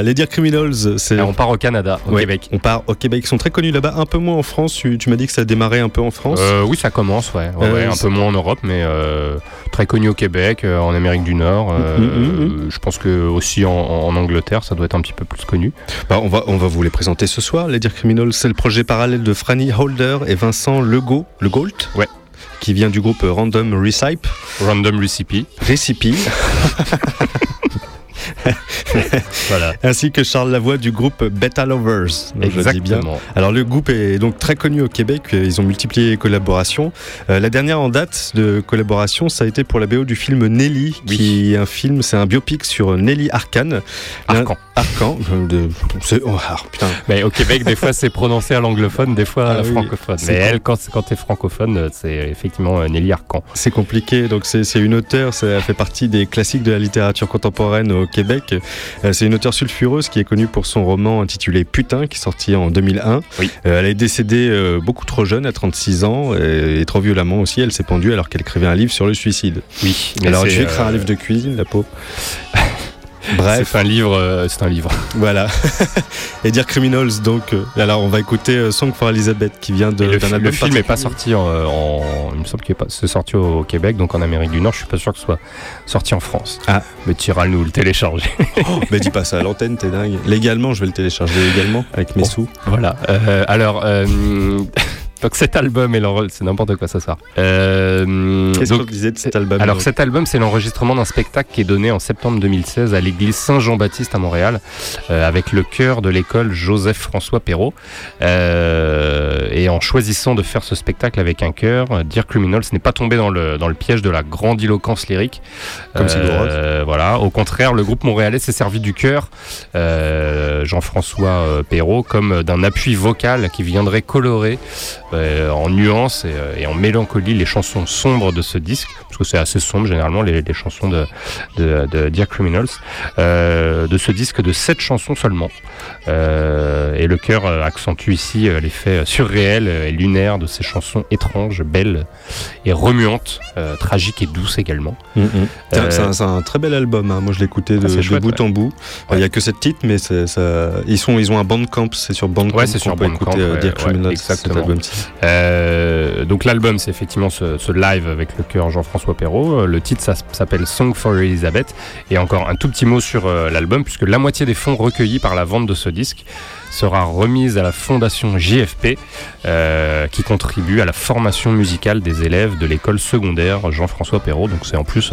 Les Dear Criminals, c'est. Alors, on part au Canada, au Ouais, Québec. On part au Québec. Ils sont très connus là-bas, un peu moins en France. Tu, tu m'as dit que ça a démarré un peu en France. Oui, ça commence, ouais. Un peu moins en Europe, mais euh, très connu au Québec, euh, en Amérique du Nord. euh, Mhm, mhm, Je pense que aussi en, en Angleterre, ça doit être un petit peu plus connu. Bah, on, va, on va vous les présenter ce soir. Les Dear Criminals, c'est le projet parallèle de Franny Holder et Vincent Legault, Le Gault, Ouais. qui vient du groupe Random Recipe. Random Recipe. Recipe Voilà. ainsi que Charles Lavoie du groupe Beta Lovers. Donc, je le dis bien. Exactement. Alors le groupe est donc très connu au Québec, ils ont multiplié les collaborations. Euh, la dernière en date de collaboration, ça a été pour la BO du film Nelly, Oui. qui est un film, c'est un biopic sur Nelly Arcan. Arcan. Arcan, euh, de- oh, ah, putain. Mais au Québec, des fois, c'est prononcé à l'anglophone, des fois à Ah la francophone. Mais elle, quand, quand t'es francophone, euh, c'est effectivement Nelly Arcan. C'est compliqué, donc c'est c'est une auteure, ça fait partie des classiques de la littérature contemporaine au Québec. Euh, c'est une auteure sulfureuse qui est connue pour son roman intitulé Putain, qui est sorti en 2001. Oui. Euh, elle est décédée euh, beaucoup trop jeune, à 36 ans, et, trop violemment aussi. Elle s'est pendue alors qu'elle écrivait un livre sur le suicide. Oui. alors écrit euh, un livre de cuisine, la peau. Bref, C'est un livre. euh, c'est un livre. voilà. et dire Criminals, donc. euh, alors on va écouter euh, Song for Elizabeth qui vient de- Et le, fi- album le film n'est pas sorti en, en- Il me semble qu'il est pas. C'est sorti au Québec, donc en Amérique du Nord. Je suis pas sûr que ce soit sorti en France. Ah. Mais Tiral nous le télécharger. Mais dis pas ça à l'antenne, t'es dingue. Légalement, je vais le télécharger légalement avec mes Bon. sous. Voilà. Euh, alors, euh, donc cet album est l'enre- c'est n'importe quoi ça sort. Euh, Qu'est-ce qu'on disait de cet album alors cet album, c'est l'enregistrement d'un spectacle qui est donné en septembre 2016 à l'église Saint-Jean-Baptiste à Montréal, euh, avec le chœur de l'école Joseph-François Perrault. Euh, et en choisissant de faire ce spectacle avec un chœur, Dear Criminals n'est pas tombé dans le, dans le piège de la grandiloquence lyrique. Comme. Euh, Voilà. Au contraire, le groupe montréalais s'est servi du chœur, Jean-François Perrault, comme d'un appui vocal qui viendrait colorer en nuances et, euh, et en mélancolie les chansons sombres de ce disque, parce que c'est assez sombre généralement les, les chansons de, de, de Dear Criminals, euh, de ce disque de sept chansons seulement. Euh, et le chœur euh, accentue ici euh, l'effet surréel euh, et lunaire de ces chansons étranges, belles et remuantes, euh, tragiques et douces également. Mm, mm. C'est un- Euh, très bel album. hein. Moi, je écouté de, Ah, de bout ouais. en bout. Il n'y a que sept titres, mais ça, ils, sont, ils ont un bandcamp. C'est sur Bandcamp. Ouais, qu'on sur peut Bandcamp, écouter euh, ouais, Dear ouais, Criminals, cet album-ci. Euh, donc l'album, c'est effectivement ce, live avec le chœur Jean-François Perrault. Euh, Le titre, ça s'appelle Song for Elizabeth. Et encore un tout petit mot sur euh, l'album, puisque la moitié des fonds recueillis par la vente de ce disque sera remise à la fondation JFP, qui contribue à la formation musicale des élèves de l'école secondaire Jean-François Perrault. Donc c'est en plus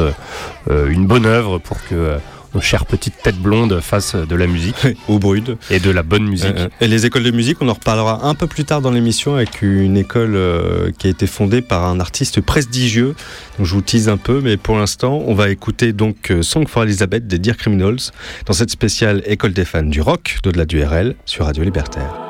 une bonne œuvre pour que nos chères petites têtes blondes fassent de la musique Au Brude. et de la bonne musique. Euh, et les écoles de musique, on en reparlera un peu plus tard dans l'émission avec une école euh, qui a été fondée par un artiste prestigieux. Donc je vous tease un peu, mais pour l'instant, on va écouter donc euh, Song for Elizabeth des Dear Criminals dans cette spéciale école des fans du rock d'au-delà du RL sur Radio Libertaire.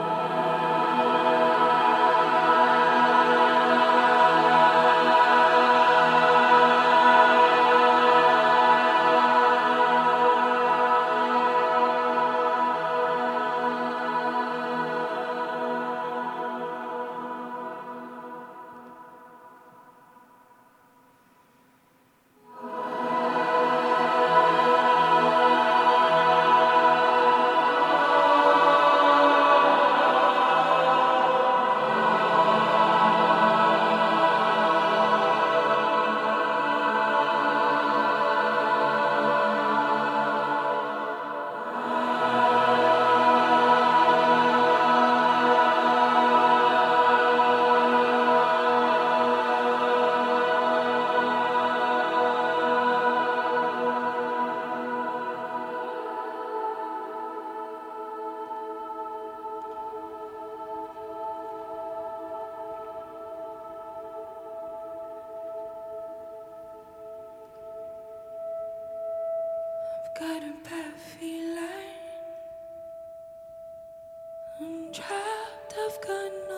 Got a. I'm trapped, I've got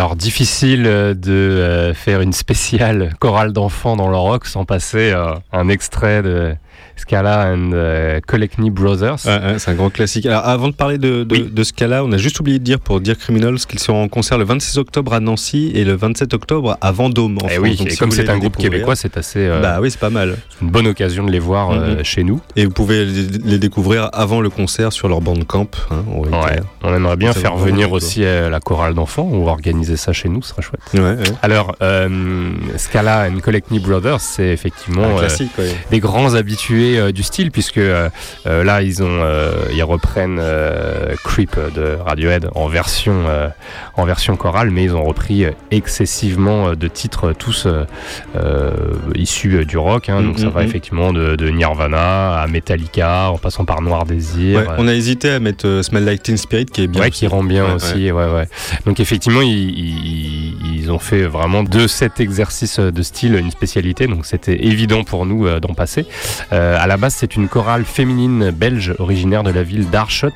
Alors, difficile euh, de euh, faire une spéciale chorale d'enfants dans le rock sans passer euh, un extrait de Scala and Collectney Brothers. C'est un grand classique. Alors, avant de parler de, de, Oui. de ce cas-là, on a juste oublié de dire pour dire Criminals qu'ils seront en concert le 26 octobre à Nancy et le 27 octobre à Vendôme en Et France. Eh oui, Donc, et si comme c'est un groupe québécois, c'est assez euh, bah oui, c'est pas mal. une bonne occasion de les voir euh, Mhm. chez nous. Et vous pouvez les, découvrir avant le concert sur leur bandcamp. Hein, Ouais. réalité. On aimerait bien faire venir aussi euh, la chorale d'enfants ou organiser ça chez nous, ce serait chouette. Ouais, ouais. Alors, euh, Scala and Collectney Brothers, c'est effectivement classique, des grands habitués euh, du style, puisque euh, euh, là, ils, ont, ils reprennent Creep de Radiohead en version, en version chorale, mais ils ont repris excessivement de titres, tous issus du rock. hein. donc, Mm, ça mm, va mm. effectivement de, de Nirvana à Metallica, en passant par Noir Désir. Ouais, on a hésité à mettre Smell Like Teen Spirit qui est bien. Ouais, aussi. qui rend bien Ouais, aussi. Ouais. Ouais, Donc effectivement, ils, ils- ils ont fait vraiment de cet exercice de style une spécialité. Donc c'était évident pour nous d'en passer. Euh, à la base, c'est une chorale féminine belge originaire de la ville d'Arschot,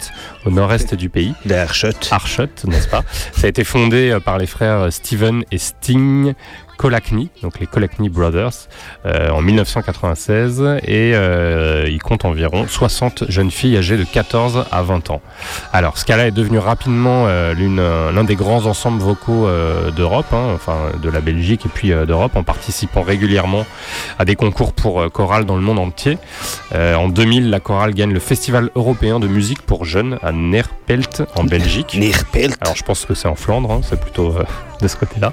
au nord-est du pays. D'Arschot. Arschot, n'est-ce pas? Ça a été fondé euh, par les frères Steven et Sting Colacny, donc les Colacny Brothers, euh, en 1996 et euh, il compte environ 60 jeunes filles âgées de 14 à 20 ans. Alors Scala est devenu rapidement euh, euh, l'un des grands ensembles vocaux d'Europe, hein, enfin de la Belgique et puis d'Europe, en participant régulièrement à des concours pour chorale dans le monde entier. En 2000, la chorale gagne le Festival européen de musique pour jeunes à Neerpelt en Belgique. Neerpelt. Alors je pense que c'est en Flandre, hein, c'est plutôt de ce côté-là.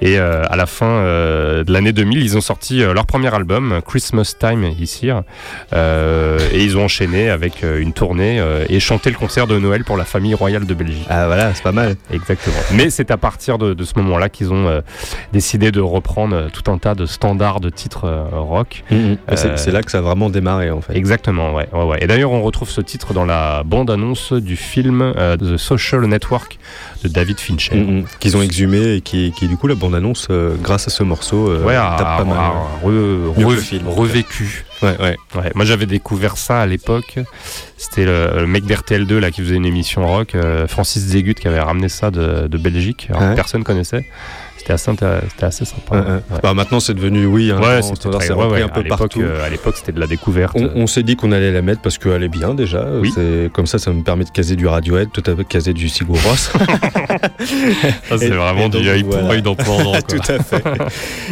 Et à la fin euh, de l'année 2000, ils ont sorti euh, leur premier album, Christmas Time Here, euh, et ils ont enchaîné avec une tournée et chanté le concert de Noël pour la famille royale de Belgique. Ah voilà, c'est pas mal. Exactement. Mais c'est à partir de, de ce moment-là qu'ils ont décidé de reprendre tout un tas de standards de titres rock. Mhm. Et C'est là que ça a vraiment démarré en fait. Exactement, ouais. ouais, ouais. Et d'ailleurs, on retrouve ce titre dans la bande-annonce du film euh, The Social Network de David Fincher. Mhm. Qu'ils ont exhumé et qui, qui du coup la bande annonce grâce à ce morceau euh, Ouais, pas mal. re- re- film, revécu. Ouais, ouais. Ouais, moi j'avais découvert ça à l'époque. C'était le, le mec d'RTL2 là qui faisait une émission rock, euh, Francis Zégut qui avait ramené ça de, de Belgique. Alors, Ouais. Personne connaissait. C'était assez, assez sympa. Ouais. Bah, maintenant c'est devenu oui un Ouais, standard, très- c'est ouais, un peu partout. euh, à l'époque, c'était de la découverte. On, on s'est dit qu'on allait la mettre parce qu'elle est bien déjà. Oui. Comme ça, ça me permet de caser du Radiohead, tout à fait caser du Sigur. Ça, c'est vraiment du œil pour voilà. œil dans. Tout à fait.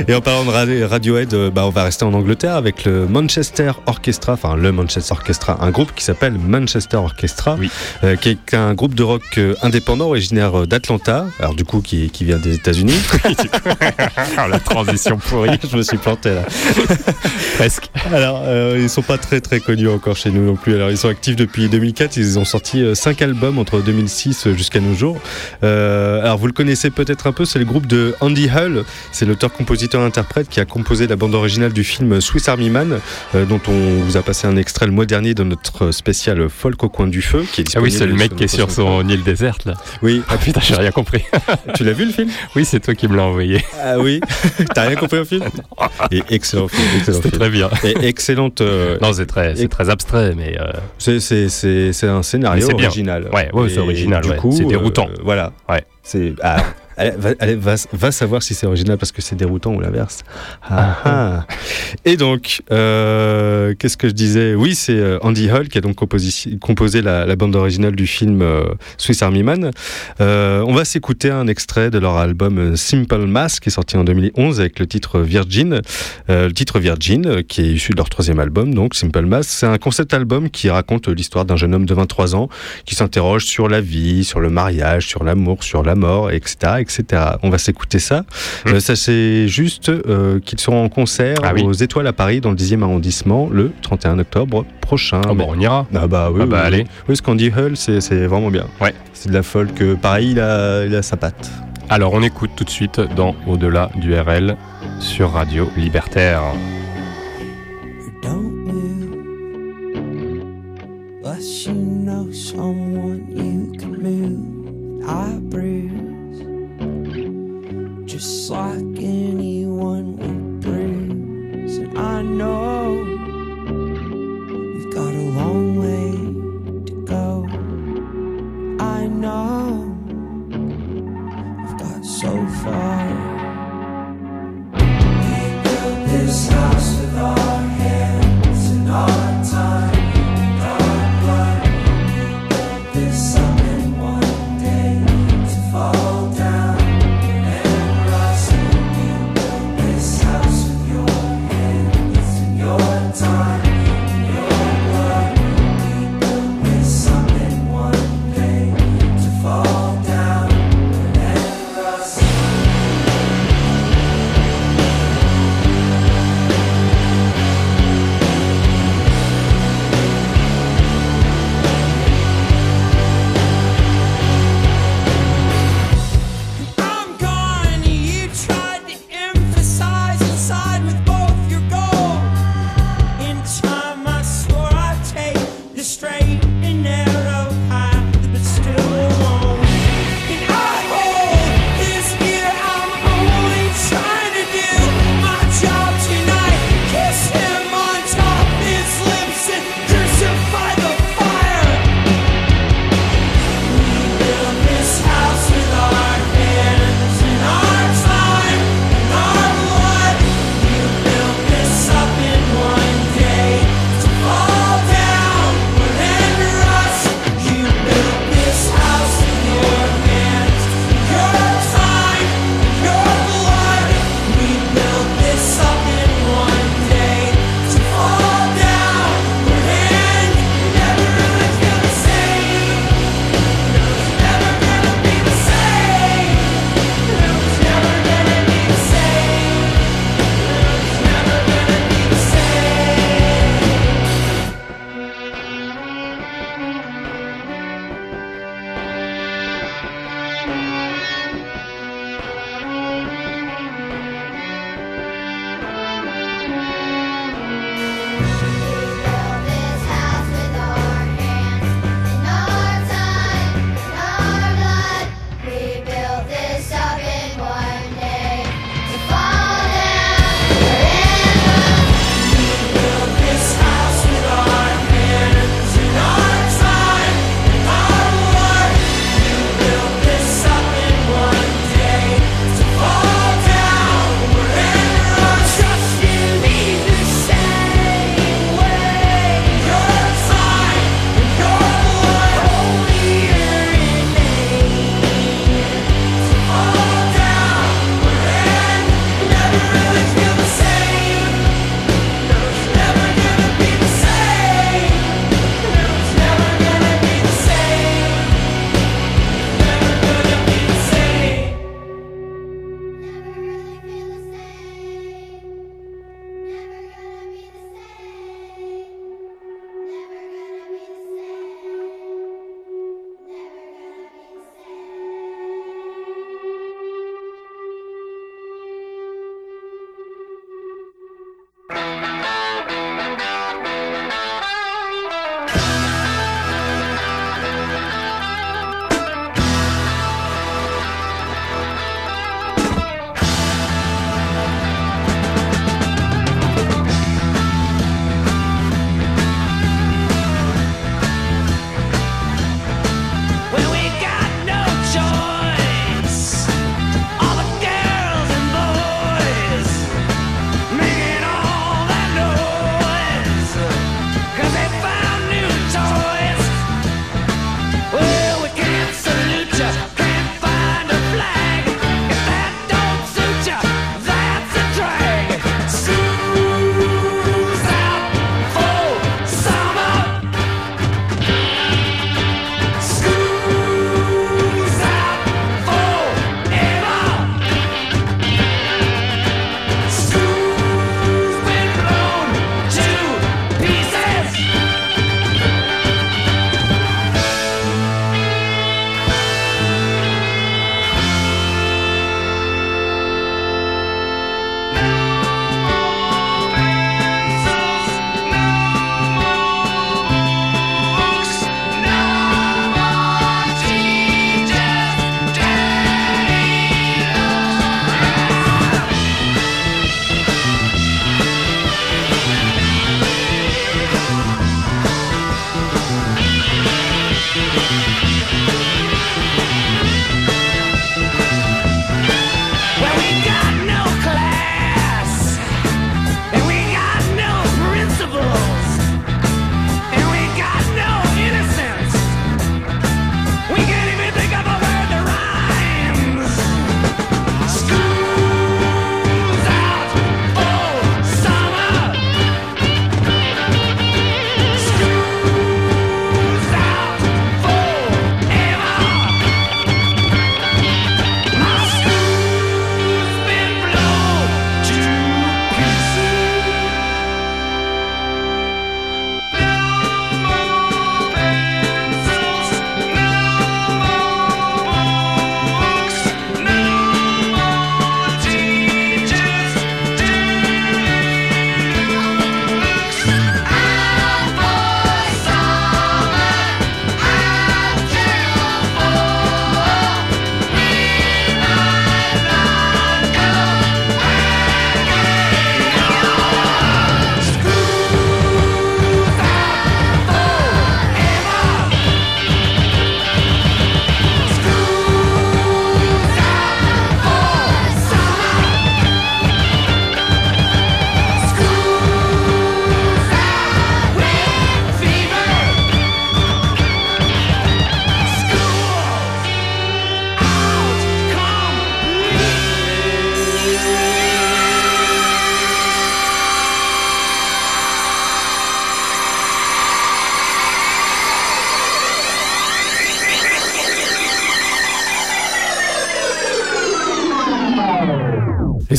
Et en parlant de Radi- Radiohead, euh, bah, on va rester en Angleterre avec le Manchester Orchestra, enfin le Manchester Orchestra, un groupe qui s'appelle Manchester Orchestra, Oui. euh, qui est un groupe de rock indépendant originaire d'Atlanta, alors du coup qui, qui vient des États-Unis. la transition pourrie, Je me suis planté là. presque. Alors, euh, ils sont pas très très connus encore chez nous non plus. Alors, ils sont actifs depuis 2004. Ils ont sorti 5 albums entre 2006 jusqu'à nos jours. Euh, alors, vous le connaissez peut-être un peu. C'est le groupe de Andy Hull. C'est l'auteur-compositeur-interprète qui a composé la bande originale du film Swiss Army Man, euh, dont on vous a passé un extrait le mois dernier de notre spécial Folk au coin du feu. Qui est Ah oui, c'est le mec qui est sur son île déserte là. Oui. Ah putain, j'ai rien compris. tu l'as vu le film? Oui, c'est toi qui me l'as envoyé. Ah oui. T'as rien compris au film? Et excellent film. Excellent film. très bien. Et excellente. euh, Non, c'est très, c'est très abstrait, mais euh, C'est, c'est, c'est, c'est un scénario original. Ouais, ouais, c'est original, Du ouais. coup, C'est déroutant. euh, voilà. Ouais. C'est, ah, va, allez, va, va savoir si c'est original parce que c'est déroutant ou l'inverse. Ah, ah. Et donc, euh, qu'est-ce que je disais? Oui, c'est euh, Andy Hull qui a donc composé, composé la, la bande originale du film euh, Swiss Army Man. Euh, on va s'écouter un extrait de leur album Simple Mass qui est sorti en 2011 avec le titre Virgin. Le titre Virgin, qui est issu de leur troisième album, donc Simple Mass, c'est un concept album qui raconte l'histoire d'un jeune homme de 23 ans qui s'interroge sur la vie, sur le mariage, sur l'amour, sur la mort, etc., etc. On va s'écouter ça. Mmh. Euh, sachez juste euh, qu'ils seront en concert Ah oui. aux Étoiles à Paris, dans le 10e arrondissement, le 31 octobre prochain. ah bon, on ira. Ah bah oui, Ah bah, oui, allez. oui. Oui, Scandi Hull, c'est vraiment bien. Ouais. C'est de la folk. euh, Pareil, il a, il a sa patte. Alors, on écoute tout de suite dans Au-delà du RL sur Radio Libertaire. Don't move unless you know someone you can move? I just like anyone would brings. And I know we've got a long way to go. I know I've got so far. We built this house with our hands and our time.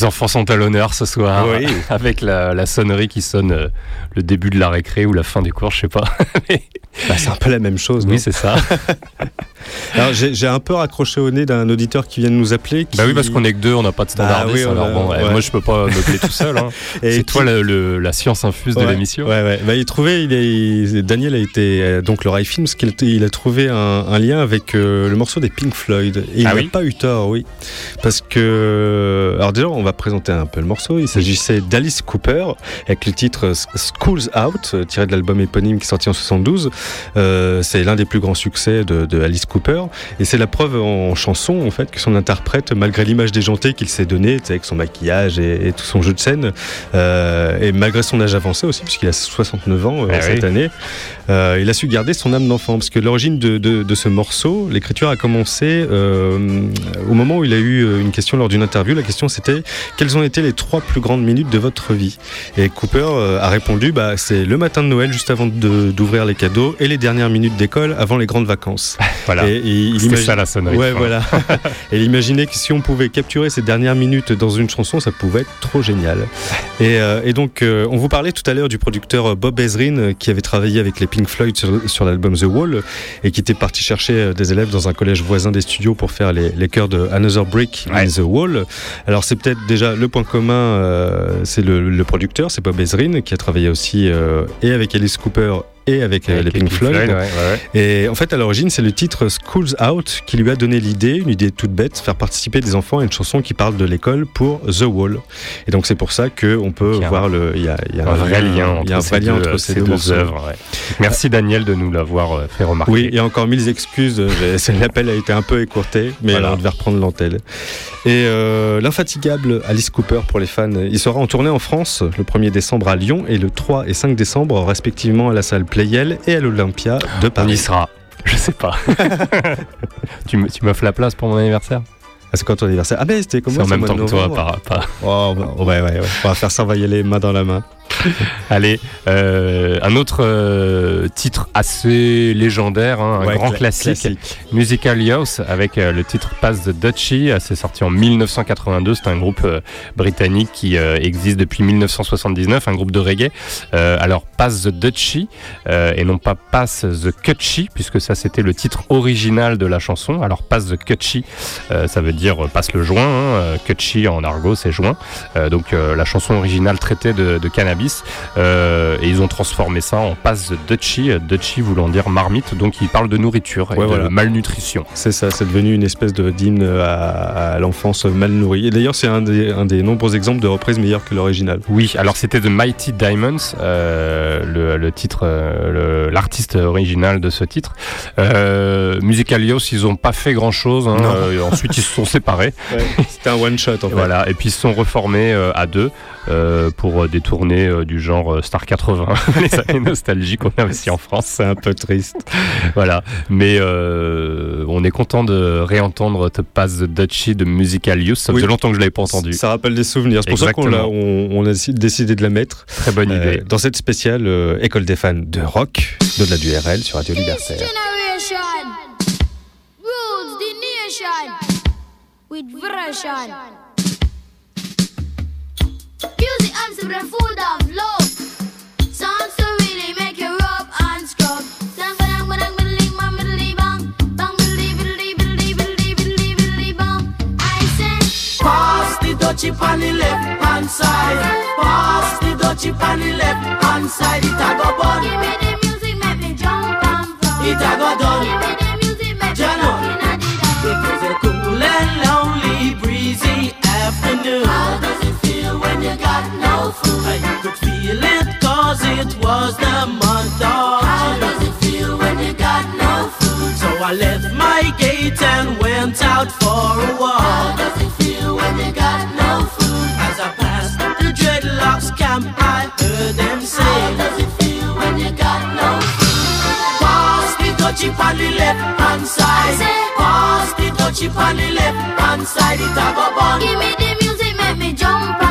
Les enfants sont à l'honneur ce soir, Oui. avec la, la sonnerie qui sonne euh, le début de la récré ou la fin du cours, je sais pas. Mais- Bah, c'est un peu la même chose. oui, c'est ça. Alors j'ai un peu raccroché au nez d'un auditeur qui vient de nous appeler. qui- Bah oui, parce qu'on est que deux, on n'a pas de standardiste. oui, on alors a- bon, ouais, moi je peux pas meubler tout seul. hein. Et C'est qui- toi le- le- la science infuse de l'émission. Ouais, ouais. Bah, il trouvait, il est, Daniel a été euh, donc le Rai Films, il a trouvé un, un lien avec euh, le morceau des Pink Floyd. Et il Ah n'a oui pas eu tort, oui, parce que alors déjà on va présenter un peu le morceau. Il s'agissait d'Alice Cooper avec le titre Schools Out, euh, tiré de l'album éponyme qui est sorti en 72. Euh, c'est l'un des plus grands succès de, de Alice Cooper et c'est la preuve en chanson en fait que son interprète, malgré l'image déjantée qu'il s'est donnée, avec son maquillage et, et tout son jeu de scène, euh, et malgré son âge avancé aussi, puisqu'il a 69 ans euh, Ah cette oui. année, il a su garder son âme d'enfant. Parce que l'origine de, de- de ce morceau, l'écriture a commencé au moment où il a eu une question lors d'une interview. La question c'était quelles ont été les trois plus grandes minutes de votre vie Et Cooper euh, a répondu bah, c'est le matin de Noël juste avant d'ouvrir les cadeaux et les dernières minutes d'école avant les grandes vacances. Voilà. Et, et il imagine- ça la sonnerie. Ouais, voilà. et il imaginait que si on pouvait capturer ces dernières minutes dans une chanson, ça pouvait être trop génial. Et, euh, et donc, euh, on vous parlait tout à l'heure du producteur Bob Ezrin qui avait travaillé avec les Pink Floyd sur, sur l'album The Wall et qui était parti chercher des élèves dans un collège voisin des studios pour faire les, les chœurs de Another Brick in. The Wall. Alors, c'est peut-être déjà le point commun, euh, c'est le, producteur, c'est Bob Ezrin qui a travaillé aussi euh, et avec Alice Cooper et avec, euh, Avec les Pink Floyd. ouais, ouais. Et en fait, à l'origine, c'est le titre Schools Out qui lui a donné l'idée, une idée toute bête, faire participer des enfants à une chanson qui parle de l'école pour The Wall. Et donc, c'est pour ça qu'on peut Il y a voir le. Il y a, il y a Un vrai lien il y a un entre vrai ces lien deux, entre ces ces deux, deux morceaux. œuvres. ouais. Merci Daniel de nous l'avoir euh, fait remarquer. Oui, et encore mille excuses. euh, L'appel a été un peu écourté, mais Voilà. on devait reprendre l'antenne. Et euh, l'infatigable Alice Cooper pour les fans, il sera en tournée en France le 1er décembre à Lyon et le 3 et 5 décembre respectivement à la salle Et à l'Olympia de On y Paris. sera. Je sais pas. tu me- tu m'offres la place pour mon anniversaire? Ah, c'est quand ton anniversaire? Ah ben c'était comme C'est en même temps que toi, par- Oh, bah, ouais, ouais, ouais. On va faire ça, on va y aller main dans la main. Allez, euh, un autre euh, titre assez légendaire, hein, un Ouais, grand cla- classique, Musical Youth, avec euh, le titre Pass the Dutchie. C'est sorti en 1982. C'est un groupe britannique qui existe depuis 1979, un groupe de reggae. Alors, Pass the Dutchie, et non pas Pass the Cutchie, puisque ça c'était le titre original de la chanson. Alors, Pass the Cutchie, euh, ça veut dire passe le joint. Hein, Cutchie en argot, c'est joint. Donc, la chanson originale traitait de, de cannabis. Euh, et ils ont transformé ça en Pass the Dutchie, euh, Dutchie voulant dire marmite. Donc, ils parlent de nourriture et Ouais, de voilà. malnutrition. C'est ça, c'est devenu une espèce de d'hymne à, à l'enfance mal nourrie. Et d'ailleurs, c'est un des, un des nombreux exemples de reprises meilleures que l'original. Oui, alors c'était The Mighty Diamonds, euh, le, le titre, euh, l'artiste original de ce titre. Euh, Musical Youth, ils ont pas fait grand chose. Non. ensuite, ils se sont séparés. C'était un one shot en fait. Voilà, et puis ils se sont reformés euh, à deux pour des tournées euh, du genre euh, Star 80, les années nostalgiques qu'on a aussi en France. C'est un peu triste. Voilà, mais euh, on est content de réentendre The Pass the Dutchie de Musical Youth. Ça faisait Oui. longtemps que je l'avais pas entendu. Ça rappelle des souvenirs. C'est pour ça qu'on on, on a décidé- de la mettre Très bonne euh, idée. dans cette spéciale euh, École des fans de rock de la DURL sur Radio Libertaire. generation rules the nation with version. To the food of love. Songs to really make you rub and scrub. Dang, dang, dang, biddly, bang, biddly, bang. Bang, biddly, biddly, biddly, biddly, biddly, biddly, bang. I say, Pass the dutchie on the left hand side. Pass the dutchie on the left hand side. It a go bun. give me the music, make me jump and from. It a go done. Give me the music, make me look in. It was a cool and lonely, breezy afternoon. No? I could feel it cause it was the month of How does it feel when you got no food? So I left my gate and went out for a walk. How does it feel when you got no food? As I passed the dreadlocks camp, I heard them say. How does it feel when you got no food? Pass the dutchie on the left hand side. Pass the dutchie on the left hand side. It a go bun. Give me the music, make me jump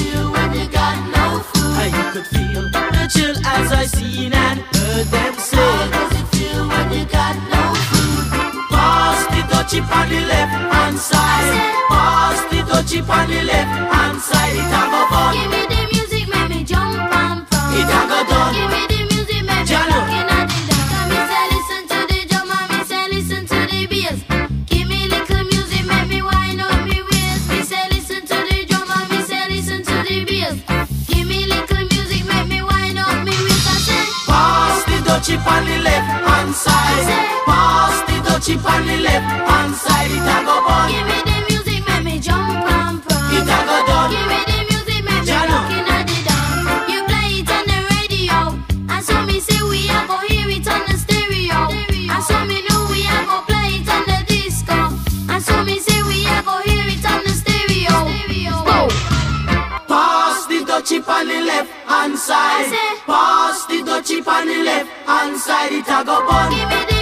chill as I seen and heard them say. How does it feel when you got no food? Pass the dutchie on the left hand side. Pass the dutchie on the left hand side. It a go dutchie on the left hand side. Pass the dutchie on the left hand side. It a go fun. Give me the music, make me jump and. It a go done. Give me the music, make me Jalo. rock in the. You play it on the radio, and so me say we a go hear it on the stereo. And so me know we a go play it on the disco. And so me say we a go hear it on the stereo. Whoa. Pass the dutchie on the left hand side. Pass dutchie on the left hand side. It a go fun. Give me the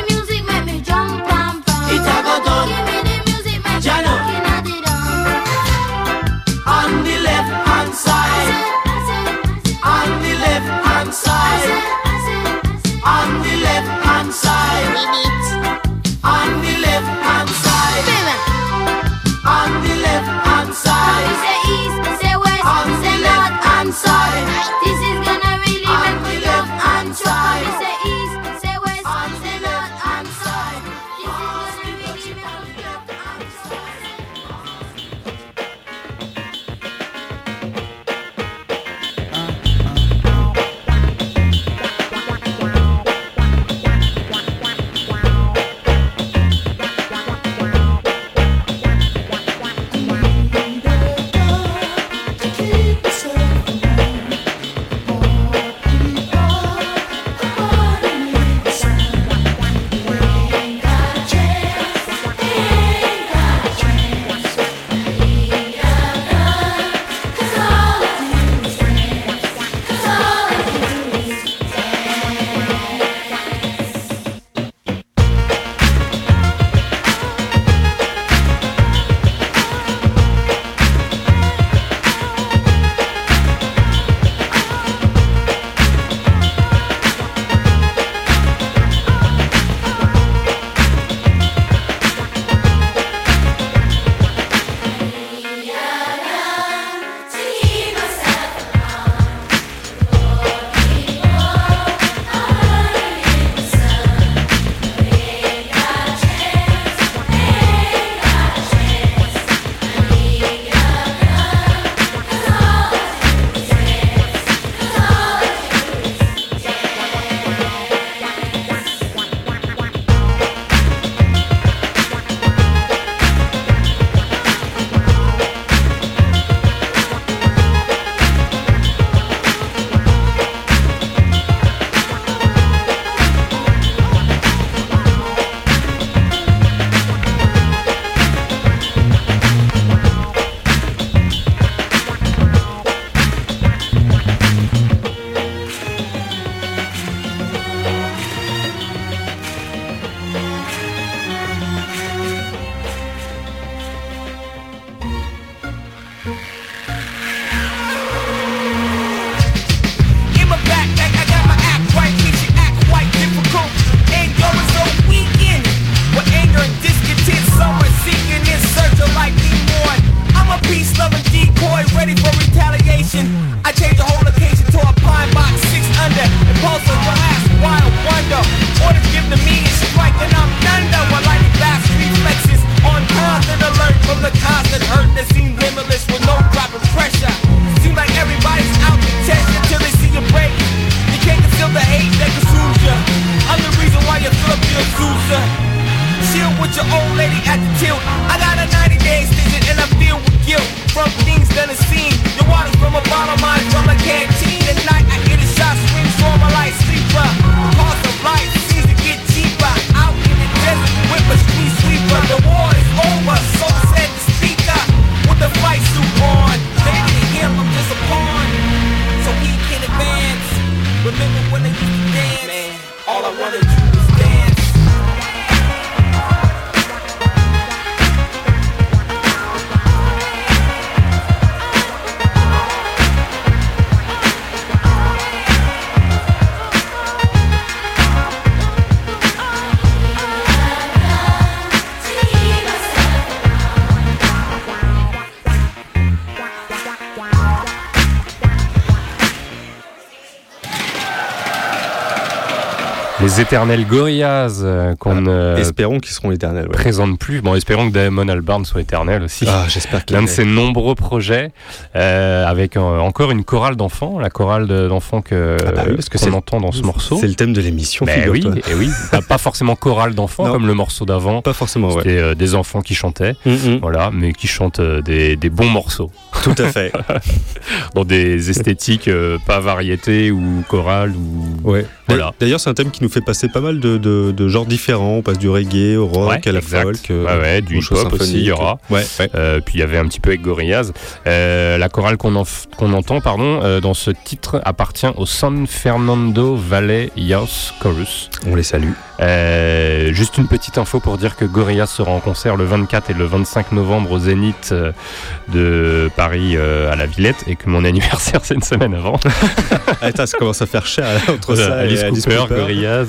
éternels Gorillaz euh, qu'on ne Espérons qu'ils seront éternels. ouais. présente plus. Bon, espérons que Damon Albarn soit éternel aussi. Ah, j'espère qu'il L'un de ses nombreux projets, euh, avec encore une chorale d'enfants, la chorale de- d'enfants que Ah bah oui, parce que qu'on c'est- entend dans ce morceau. C'est le thème de l'émission. Ben oui, et oui, Pas- pas forcément chorale d'enfants comme le morceau d'avant. Pas forcément. C'était euh, des enfants qui chantaient, Mm, mm. voilà, mais qui chantent des, des bons morceaux Tout à fait. dans des esthétiques pas variété ou chorale ou Ouais. Voilà. D'ailleurs, c'est un thème qui nous fait passer pas mal de, de- de genres différents. On passe du reggae au rock, Ouais, à la exact. folk, euh, ouais, du hip-hop aussi, il y aura. Ouais. Euh, puis il y avait un petit peu avec Gorillaz. Euh, la chorale qu'on en- qu'on entend pardon, euh, dans ce titre appartient au San Fernando Valley Youth Chorus. On les salue. Euh, juste une petite info pour dire que Gorillaz sera en concert le 24 et le 25 novembre au Zénith euh, de Paris euh, à la Villette et que mon anniversaire c'est une semaine avant. Attends, ça commence à faire cher entre ça Alice et Alice Cooper, Cooper. Gorillaz.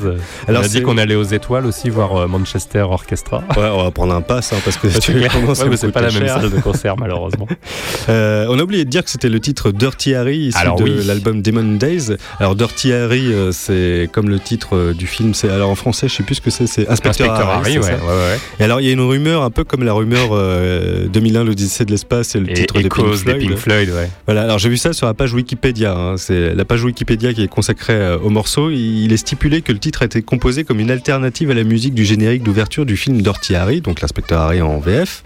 Alors, on a dit qu'on allait aux étoiles aussi voir Manchester Orchestra. Ouais, on va prendre un pass hein, parce que C'est tu commences Ouais, pas la même cher. salle de concert malheureusement. Euh, on a oublié de dire que c'était le titre Dirty Harry issu Alors de oui. l'album Demon Days. Alors Dirty Harry, c'est comme le titre du film. C'est alors en français, je sais plus ce que c'est. C'est Inspecteur, Inspecteur Harry, ouais, ouais, ouais. Et alors il y a une rumeur, un peu comme la rumeur euh, 2001, l'Odyssée de l'espace, c'est le Et titre de Pink Echoes des Floyd. Pink Floyd. Voilà, alors j'ai vu ça sur la page Wikipédia. hein. C'est la page Wikipédia qui est consacrée euh, au morceau. Il est stipulé que le titre a été composé comme une alternative à la musique du générique d'ouverture du film Dirty Harry, donc l'inspecteur Harry en VF.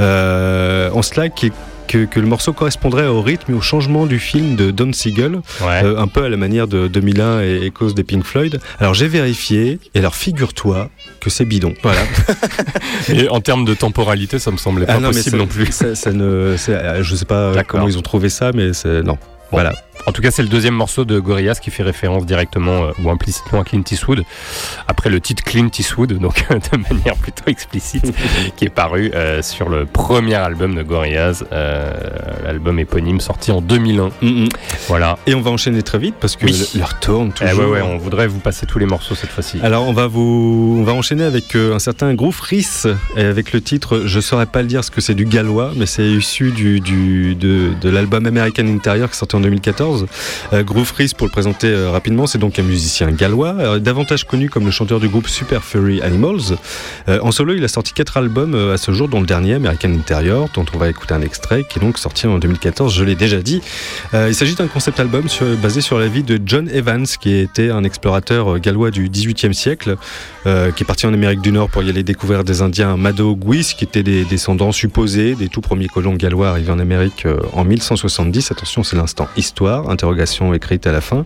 Euh, en cela qui est- que, que le morceau correspondrait au rythme et au changement du film de Don Siegel, Ouais. euh, un peu à la manière de 2001 et Echoes des Pink Floyd. Alors j'ai vérifié, et alors figure-toi que c'est bidon. Voilà. Et en termes de temporalité, ça me semblait pas Ah non, possible ça- non plus. Ça, ça ne, euh, je sais pas D'accord. comment ils ont trouvé ça, mais c'est non. Voilà. En tout cas, c'est le deuxième morceau de Gorillaz qui fait référence directement euh, ou implicitement à Clint Eastwood. Après le titre Clint Eastwood, donc de manière plutôt explicite, qui est paru euh, sur le premier album de Gorillaz, euh, l'album éponyme sorti en 2001. Mm, mm. Voilà. Et on va enchaîner très vite parce que Oui. le- l'heure tourne Eh toujours. ouais, ouais, on voudrait vous passer tous les morceaux cette fois-ci. Alors on va vous, on va enchaîner avec un certain Groove Riss et avec le titre, je saurais pas le dire ce que c'est du gallois, mais c'est issu du, du- de, de l'album American Interior qui est sorti en 2014. Euh, Groove Riss, pour le présenter euh, rapidement, c'est donc un musicien gallois, euh, davantage connu comme le chanteur du groupe Super Furry Animals. En solo, il a sorti quatre albums à ce jour, dont le dernier American Interior, dont on va écouter un extrait, qui est donc sorti en 2014. Je l'ai déjà dit. Il s'agit d'un concept album basé sur la vie de John Evans, qui était un explorateur gallois du XVIIIe siècle, qui est parti en Amérique du Nord pour y aller découvrir des Indiens Mado-Guis, qui étaient des descendants supposés des tout premiers colons gallois arrivés en Amérique en 1170. Attention, c'est l'instant histoire, interrogation écrite à la fin.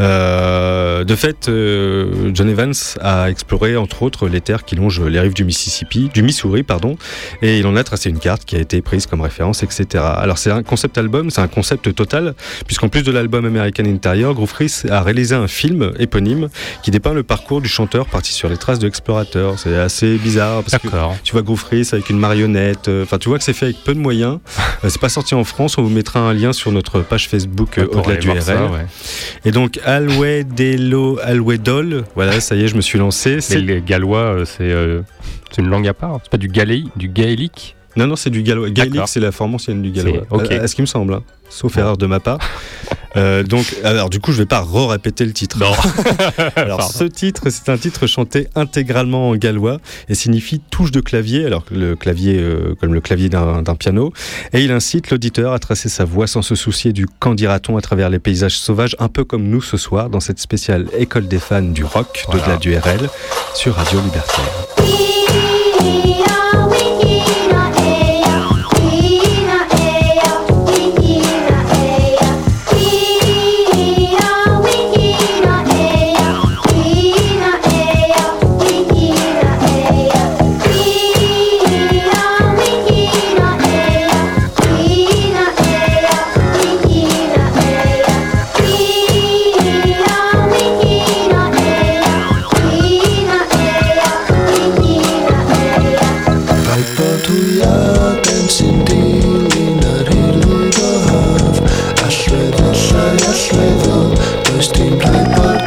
Euh, de fait, euh, John Evans a exploré entre autres les terres qui longent les rives du Mississippi, du Missouri, pardon, et il en a tracé une carte qui a été prise comme référence, etc. Alors c'est un concept album, c'est un concept total, puisqu'en plus de l'album American Interior, Groove a réalisé un film éponyme qui dépeint le parcours du chanteur parti sur les traces de l'explorateur. C'est assez bizarre parce que tu vois Groove avec une marionnette, euh, enfin tu vois que c'est fait avec peu de moyens. C'est pas sorti en France, on vous mettra un lien sur notre page Facebook euh, Ouais, au-delà aller du voir RL. ça, ouais. Et donc Alwe Delo Alwe Dol, voilà, ça y est, je me suis lancé. C'est les gallois, euh, c'est euh, c'est une langue à part. C'est pas du galéi, du gaélique. Non, non, c'est du gallois. Gaélique, c'est la forme ancienne du gallois. C'est- ok. À, à ce qui me semble, hein. sauf erreur de ma part. Euh, donc, alors du coup, je vais pas re-répéter le titre. Non. alors, Pardon. ce titre, c'est un titre chanté intégralement en gallois et signifie touche de clavier, alors que le clavier, euh, comme le clavier d'un piano. Et il incite l'auditeur à tracer sa voix sans se soucier du qu'en dira-t-on à travers les paysages sauvages, un peu comme nous ce soir dans cette spéciale école des fans du rock Voilà. d'au-delà du RL sur Radio Libertaire. Rhaid bod hwy a ben sy'n dilyn ar hirlwyd o haf. Allwedd, allai, allweddol Does dim rhaid bod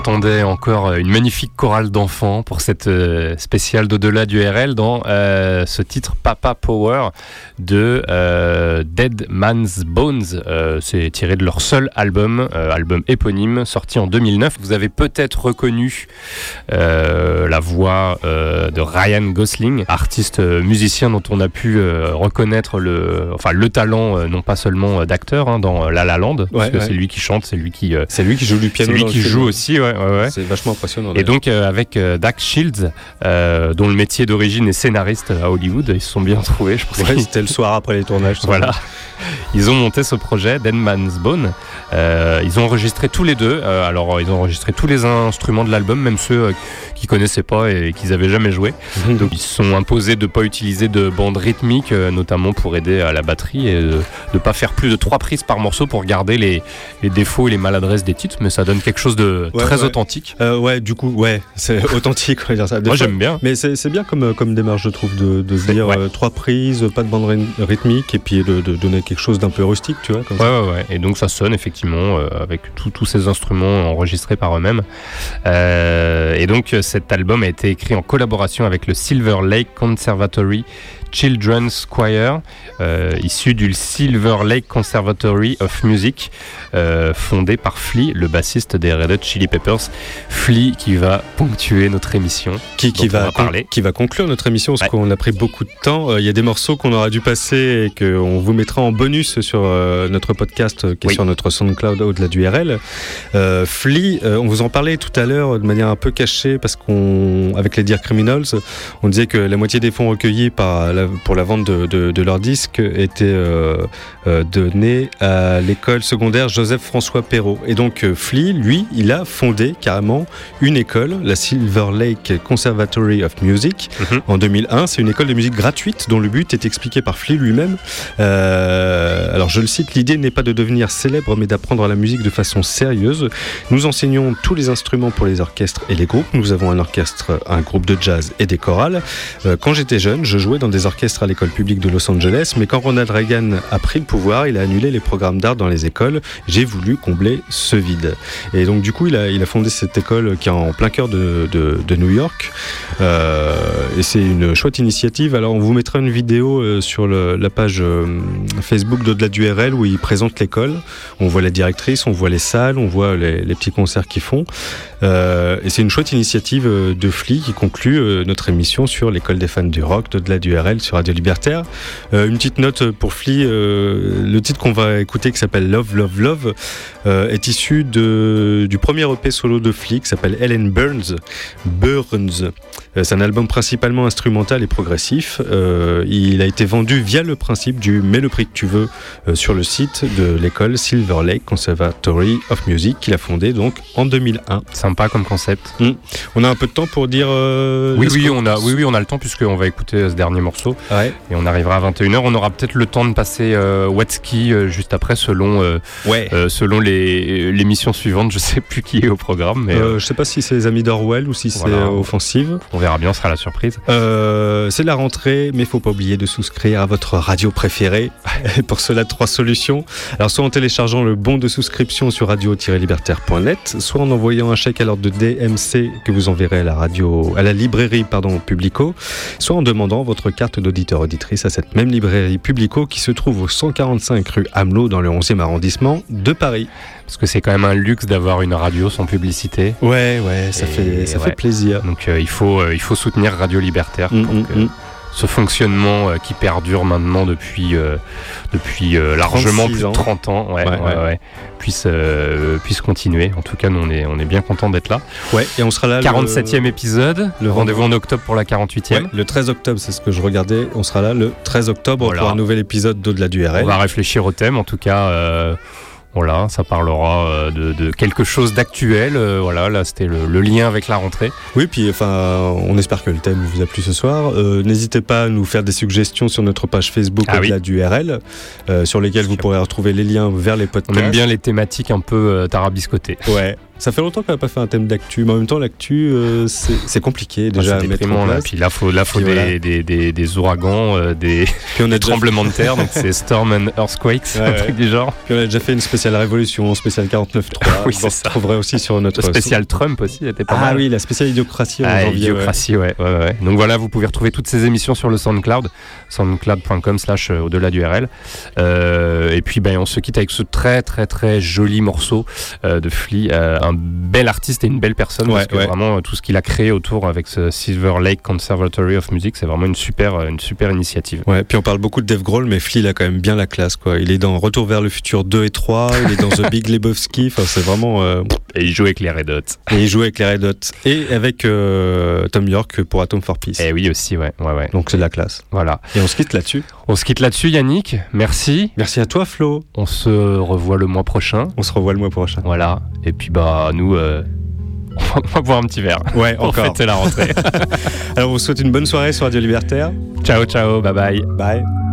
entendait encore une magnifique chorale d'enfants pour cette euh, spéciale d'au-delà du RL dans euh, ce titre Papa Power de euh, Dead Man's Bones. C'est tiré de leur seul album, album éponyme, sorti en 2009. Vous avez peut-être reconnu la voix euh, de Ryan Gosling, artiste euh, musicien dont on a pu euh, reconnaître le, enfin, le talent, euh, non pas seulement euh, d'acteur, hein, dans La La Land, parce que ouais. c'est lui qui chante, c'est lui qui... euh, C'est lui qui joue du piano. c'est lui qui joue aussi, ouais. C'est vachement impressionnant. Et donc euh, avec euh, Dax Shields, euh, dont le métier d'origine est scénariste à Hollywood, ils se sont bien trouvés, je pense. C'était le soir après les tournages. voilà. Ils ont monté ce projet, Dead Man's Bone. Euh, ils ont enregistré tous les deux. Euh, alors, euh, ils ont enregistré tous les instruments de l'album, même ceux qu'ils connaissaient pas et qu'ils avaient jamais joué. Donc, ils se sont imposés de pas utiliser de bande rythmique, euh, notamment pour aider à la batterie et de ne pas faire plus de trois prises par morceau pour garder les, les défauts et les maladresses des titres. Mais ça donne quelque chose de Ouais, très ouais. authentique. Euh, ouais, du coup, ouais, c'est authentique. dire ça. Moi, j'aime bien. Mais c'est bien comme, comme démarche, je trouve, de, de se dire ouais. euh, trois prises, pas de bande ry- rythmique, et puis de, de donner quelque chose d'un peu rustique, tu vois. Comme Ouais, ça. ouais, ouais. Et donc ça sonne effectivement euh, avec tous- ces instruments enregistrés par eux-mêmes. Et donc euh, cet album a été écrit en collaboration avec le Silver Lake Conservatory Children's Choir, euh, issu du Silver Lake Conservatory of Music, euh, fondé par Flea, le bassiste des Red Hot Chili Peppers. Flea qui va ponctuer notre émission. Qui, va, va parler. qui va conclure notre émission, parce Ouais. qu'on a pris beaucoup de temps. Euh, Il y a des morceaux qu'on aura dû passer et qu'on vous mettra en bonus sur notre podcast qui est Oui. sur notre SoundCloud au-delà du RL. Flea, on vous en parlait tout à l'heure de manière un peu cachée, parce qu'on, avec les Dear Criminals, on disait que la moitié des fonds recueillis par la- pour la vente de, de- de leurs disques étaient euh, euh, à l'école secondaire Joseph-François Perrault. Et donc euh, Flea, lui, il a fondé carrément une école, la Silver Lake Conservatory of Music, Mhm. en 2001. C'est une école de musique gratuite dont le but est expliqué par Flea lui-même. Euh, alors je le cite, l'idée n'est pas de devenir célèbre, mais d'apprendre la musique de façon sérieuse. Nous enseignons tous les instruments pour les orchestres et les groupes. Nous avons un orchestre, un groupe de jazz et des chorales. Euh, quand j'étais jeune, je jouais dans des à l'école publique de Los Angeles, mais quand Ronald Reagan a pris le pouvoir, il a annulé les programmes d'art dans les écoles. J'ai voulu combler ce vide. Et donc du coup, il a, fondé cette école qui est en plein cœur de, New York. Euh, et c'est une chouette initiative. Alors on vous mettra une vidéo euh, sur la page euh, Facebook d'au-delà du RL où il présente l'école. On voit la directrice, on voit les salles, on voit les, petits concerts qu'ils font. Et c'est une chouette initiative de FLI qui conclut notre émission sur l'école des fans du rock d'au-delà du RL sur Radio Libertaire. Euh, une petite note pour FLI, euh, le titre qu'on va écouter qui s'appelle Love, Love, Love euh, est issu de, du premier EP solo de FLI qui s'appelle Ellen Burns. Burns. Euh, c'est un album principalement instrumental et progressif. Il a été vendu via le principe du Mets le prix que tu veux sur le site de l'école Silver Lake Conservatory of Music qu'il a fondé donc en 2001. Sympa comme concept. Mm. On a un peu de temps pour dire. Oui, oui, on a, oui, oui, on a le temps puisqu'on va écouter ce dernier morceau Ouais. et on arrivera à 21h. On aura peut-être le temps de passer euh, Wetski euh, juste après selon, euh, Ouais. euh, selon l'émission suivante. Je sais plus qui est au programme, mais Euh, euh, je sais pas si c'est les amis d'Orwell ou si c'est Voilà. offensive. on verra bien, ce sera la surprise. C'est la rentrée, mais faut pas oublier de souscrire à votre radio préférée. Pour cela, trois solutions. Alors, soit en téléchargeant le bon de souscription sur radio-libertaire.net, soit en envoyant un chèque à l'ordre de DMC que vous enverrez à la radio, à la librairie, pardon, Publico, soit en demandant votre carte d'auditeur auditrice à cette même librairie Publico qui se trouve au 145 rue Hamelot dans le 11e arrondissement de Paris. Parce que c'est quand même un luxe d'avoir une radio sans publicité. Ouais, ouais, ça Et fait, ça ouais. fait plaisir. Donc euh, il, faut, euh, il faut soutenir Radio Libertaire Mm, pour mm, que mm. Ce fonctionnement euh, qui perdure maintenant depuis, euh, depuis euh, largement 36 plus de ans. 30 ans ouais, Ouais, ouais, ouais. ouais, puisse, puisse continuer. En tout cas, nous, on est, on est bien content d'être là. Ouais, et on sera là. le- 47e épisode, le rendez-vous en octobre pour la 48e. Ouais, le 13 octobre, c'est ce que je regardais. On sera là le 13 octobre Voilà. pour un nouvel épisode d'Au-delà du RL. On va réfléchir au thème, en tout cas. euh, voilà, ça parlera euh, de, de quelque chose d'actuel. euh, voilà, là, c'était le, le lien avec la rentrée. Oui, puis enfin, on espère que le thème vous a plu ce soir. Euh, N'hésitez pas à nous faire des suggestions sur notre page Facebook Ah Au-delà oui. du RL, euh, sur lesquelles vous pourrez retrouver les liens vers les On podcasts. aime bien les thématiques un peu tarabiscotées. Ouais. Ça fait longtemps qu'on n'a pas fait un thème d'actu, mais en même temps, l'actu, euh, c'est compliqué déjà Ah, c'est là. Puis là, faut, là, faut des, voilà. des, des, des ouragans, euh, des, Puis on a des déjà tremblements de terre, donc c'est Storm and Earthquakes, Ouais, un ouais. truc du genre. Puis on a déjà fait une spéciale Révolution, spéciale 49.3. Oui, c'est ça. retrouverez aussi sur notre Le spécial Trump aussi était pas Ah mal. oui, la spéciale Idiocratie en Ah, janvier. Idiocratie, ouais. ouais, ouais. Donc voilà, vous pouvez retrouver toutes ces émissions sur le SoundCloud, soundcloud.com slash euh, au-delà du RL. Euh, et puis ben, on se quitte avec ce très très très joli morceau de Flea, un bel artiste et une belle personne, Ouais, parce que ouais. vraiment euh, tout ce qu'il a créé autour avec ce Silver Lake Conservatory of Music, c'est vraiment une super, euh, une super initiative. Ouais, puis on parle beaucoup de Dave Grohl, mais Flea, il a quand même bien la classe, quoi. Il est dans Retour vers le futur 2 et 3, il est dans The Big Lebowski, enfin, c'est vraiment. euh, Et il joue avec les Red Hot. Et il joue avec les Red Hot. Et avec euh, Tom York pour Atom for Peace. Et oui aussi, ouais, ouais, ouais. Donc c'est de la classe. Voilà. Et on se quitte là-dessus. On se quitte là-dessus, Yannick. Merci. Merci à toi, Flo. On se revoit le mois prochain. On se revoit le mois prochain. Voilà. Et puis bah nous, euh, on va boire un petit verre. Ouais, pour encore. fêter la rentrée. Alors on vous souhaite une bonne soirée sur Radio Libertaire. ciao, ciao, bye bye. Bye.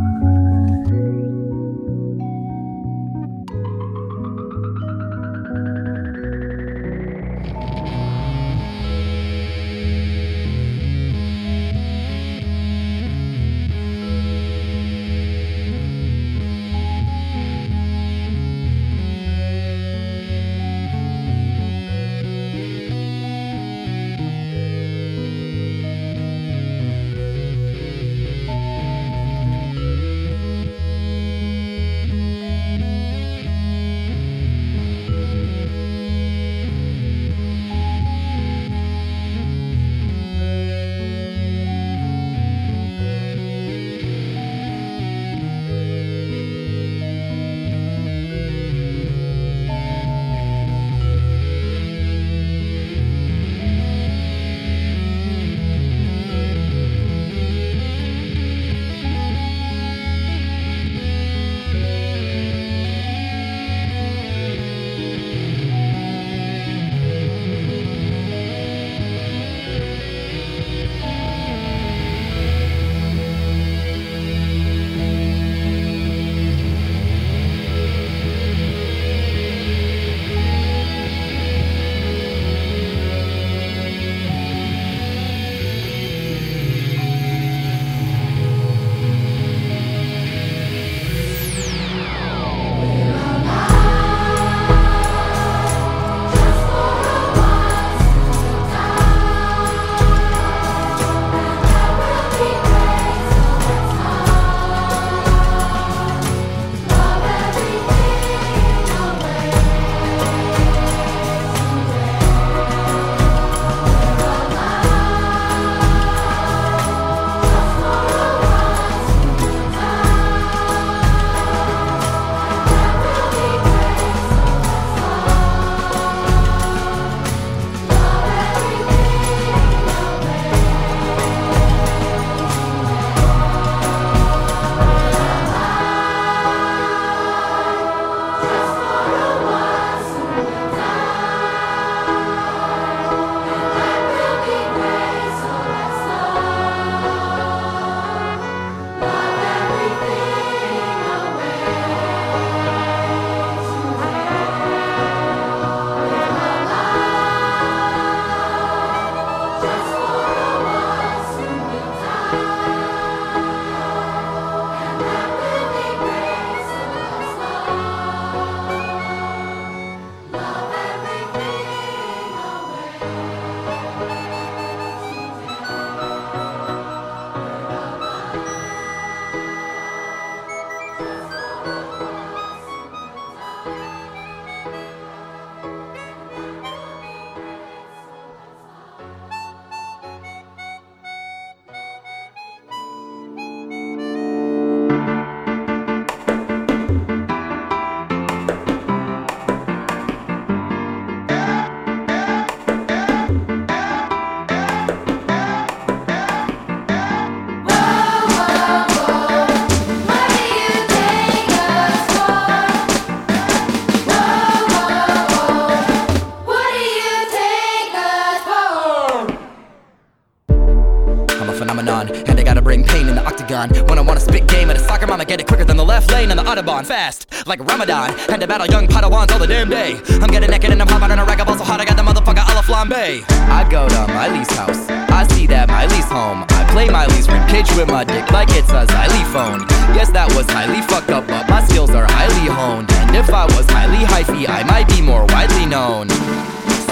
On fast like Ramadan. And to battle young Padawans all the damn day. I'm getting naked and I'm hopping on a rag so hot I got the motherfucker a la flambe. I go to Miley's house, I see that Miley's home. I play Miley's ribcage with my dick like it's a xylophone. Yes, that was highly fucked up, but my skills are highly honed. And if I was highly hyphy, I might be more widely known.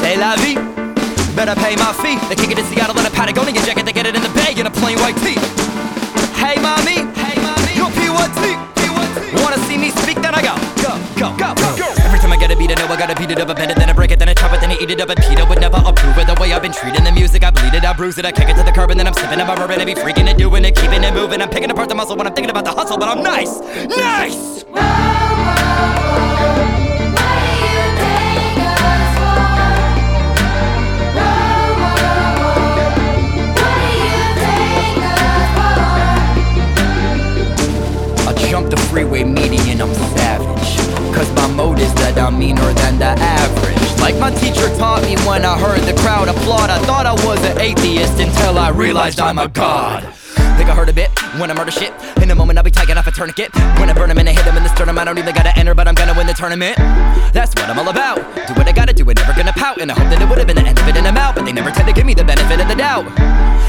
C'est la vie. Better pay my fee. They kick it in Seattle in a Patagonia jacket. They get it in the Bay in a plain white tee. Hey, mommy. Hey, mommy. Yo, P1T. P1T. Wanna see me speak? Then I go. Go, go, go, go. Every time I get a beat, I know I gotta beat it up. I bend it, then I break it, then I chop it, then I eat it up. And Peter would never approve of the way I've been treating the music. I bleed it, I bruise it, I kick it to the curb, and then I'm sipping on my bourbon. I be freaking it, doing it, keeping it moving. I'm picking apart the muscle when I'm thinking about the hustle, but I'm nice. Nice! Cause my mode is that I'm meaner than the average. Like my teacher taught me when I heard the crowd applaud. I thought I was an atheist until I realized I'm a god. Think I heard a bit when I murder shit. In a moment, I'll be taking off a tourniquet. When I burn him and I hit him in the sternum, I don't even gotta enter, but I'm gonna win the tournament. That's what I'm all about. Do what I gotta do, and never gonna pout. And I hope that it would have been the end of it in a mouth, but they never tend to give me the benefit of the doubt.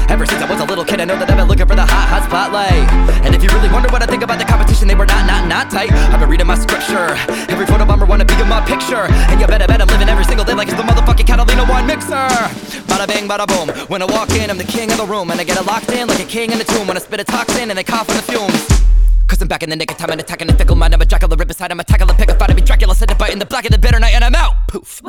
Ever since I was a little kid, I know that I've been looking for the hot, hot spotlight. And if you really wonder what I think about the competition, they were not, not, not tight. I've been reading my scripture. Every photo bomber wanna be in my picture. And you better bet I'm living every single day like it's the motherfucking Catalina wine mixer. Bada bing, bada boom. When I walk in, I'm the king of the room. And I get it locked in like a king in a tomb. When I spit a toxin and they cough on the fumes. Cause I'm back in the nick of time and attacking the fickle mind. I'm a jackal, the rip aside, I'm a tackle, the pick a fight, I be Dracula, send a bite in the black of the bitter night, and I'm out. Poof.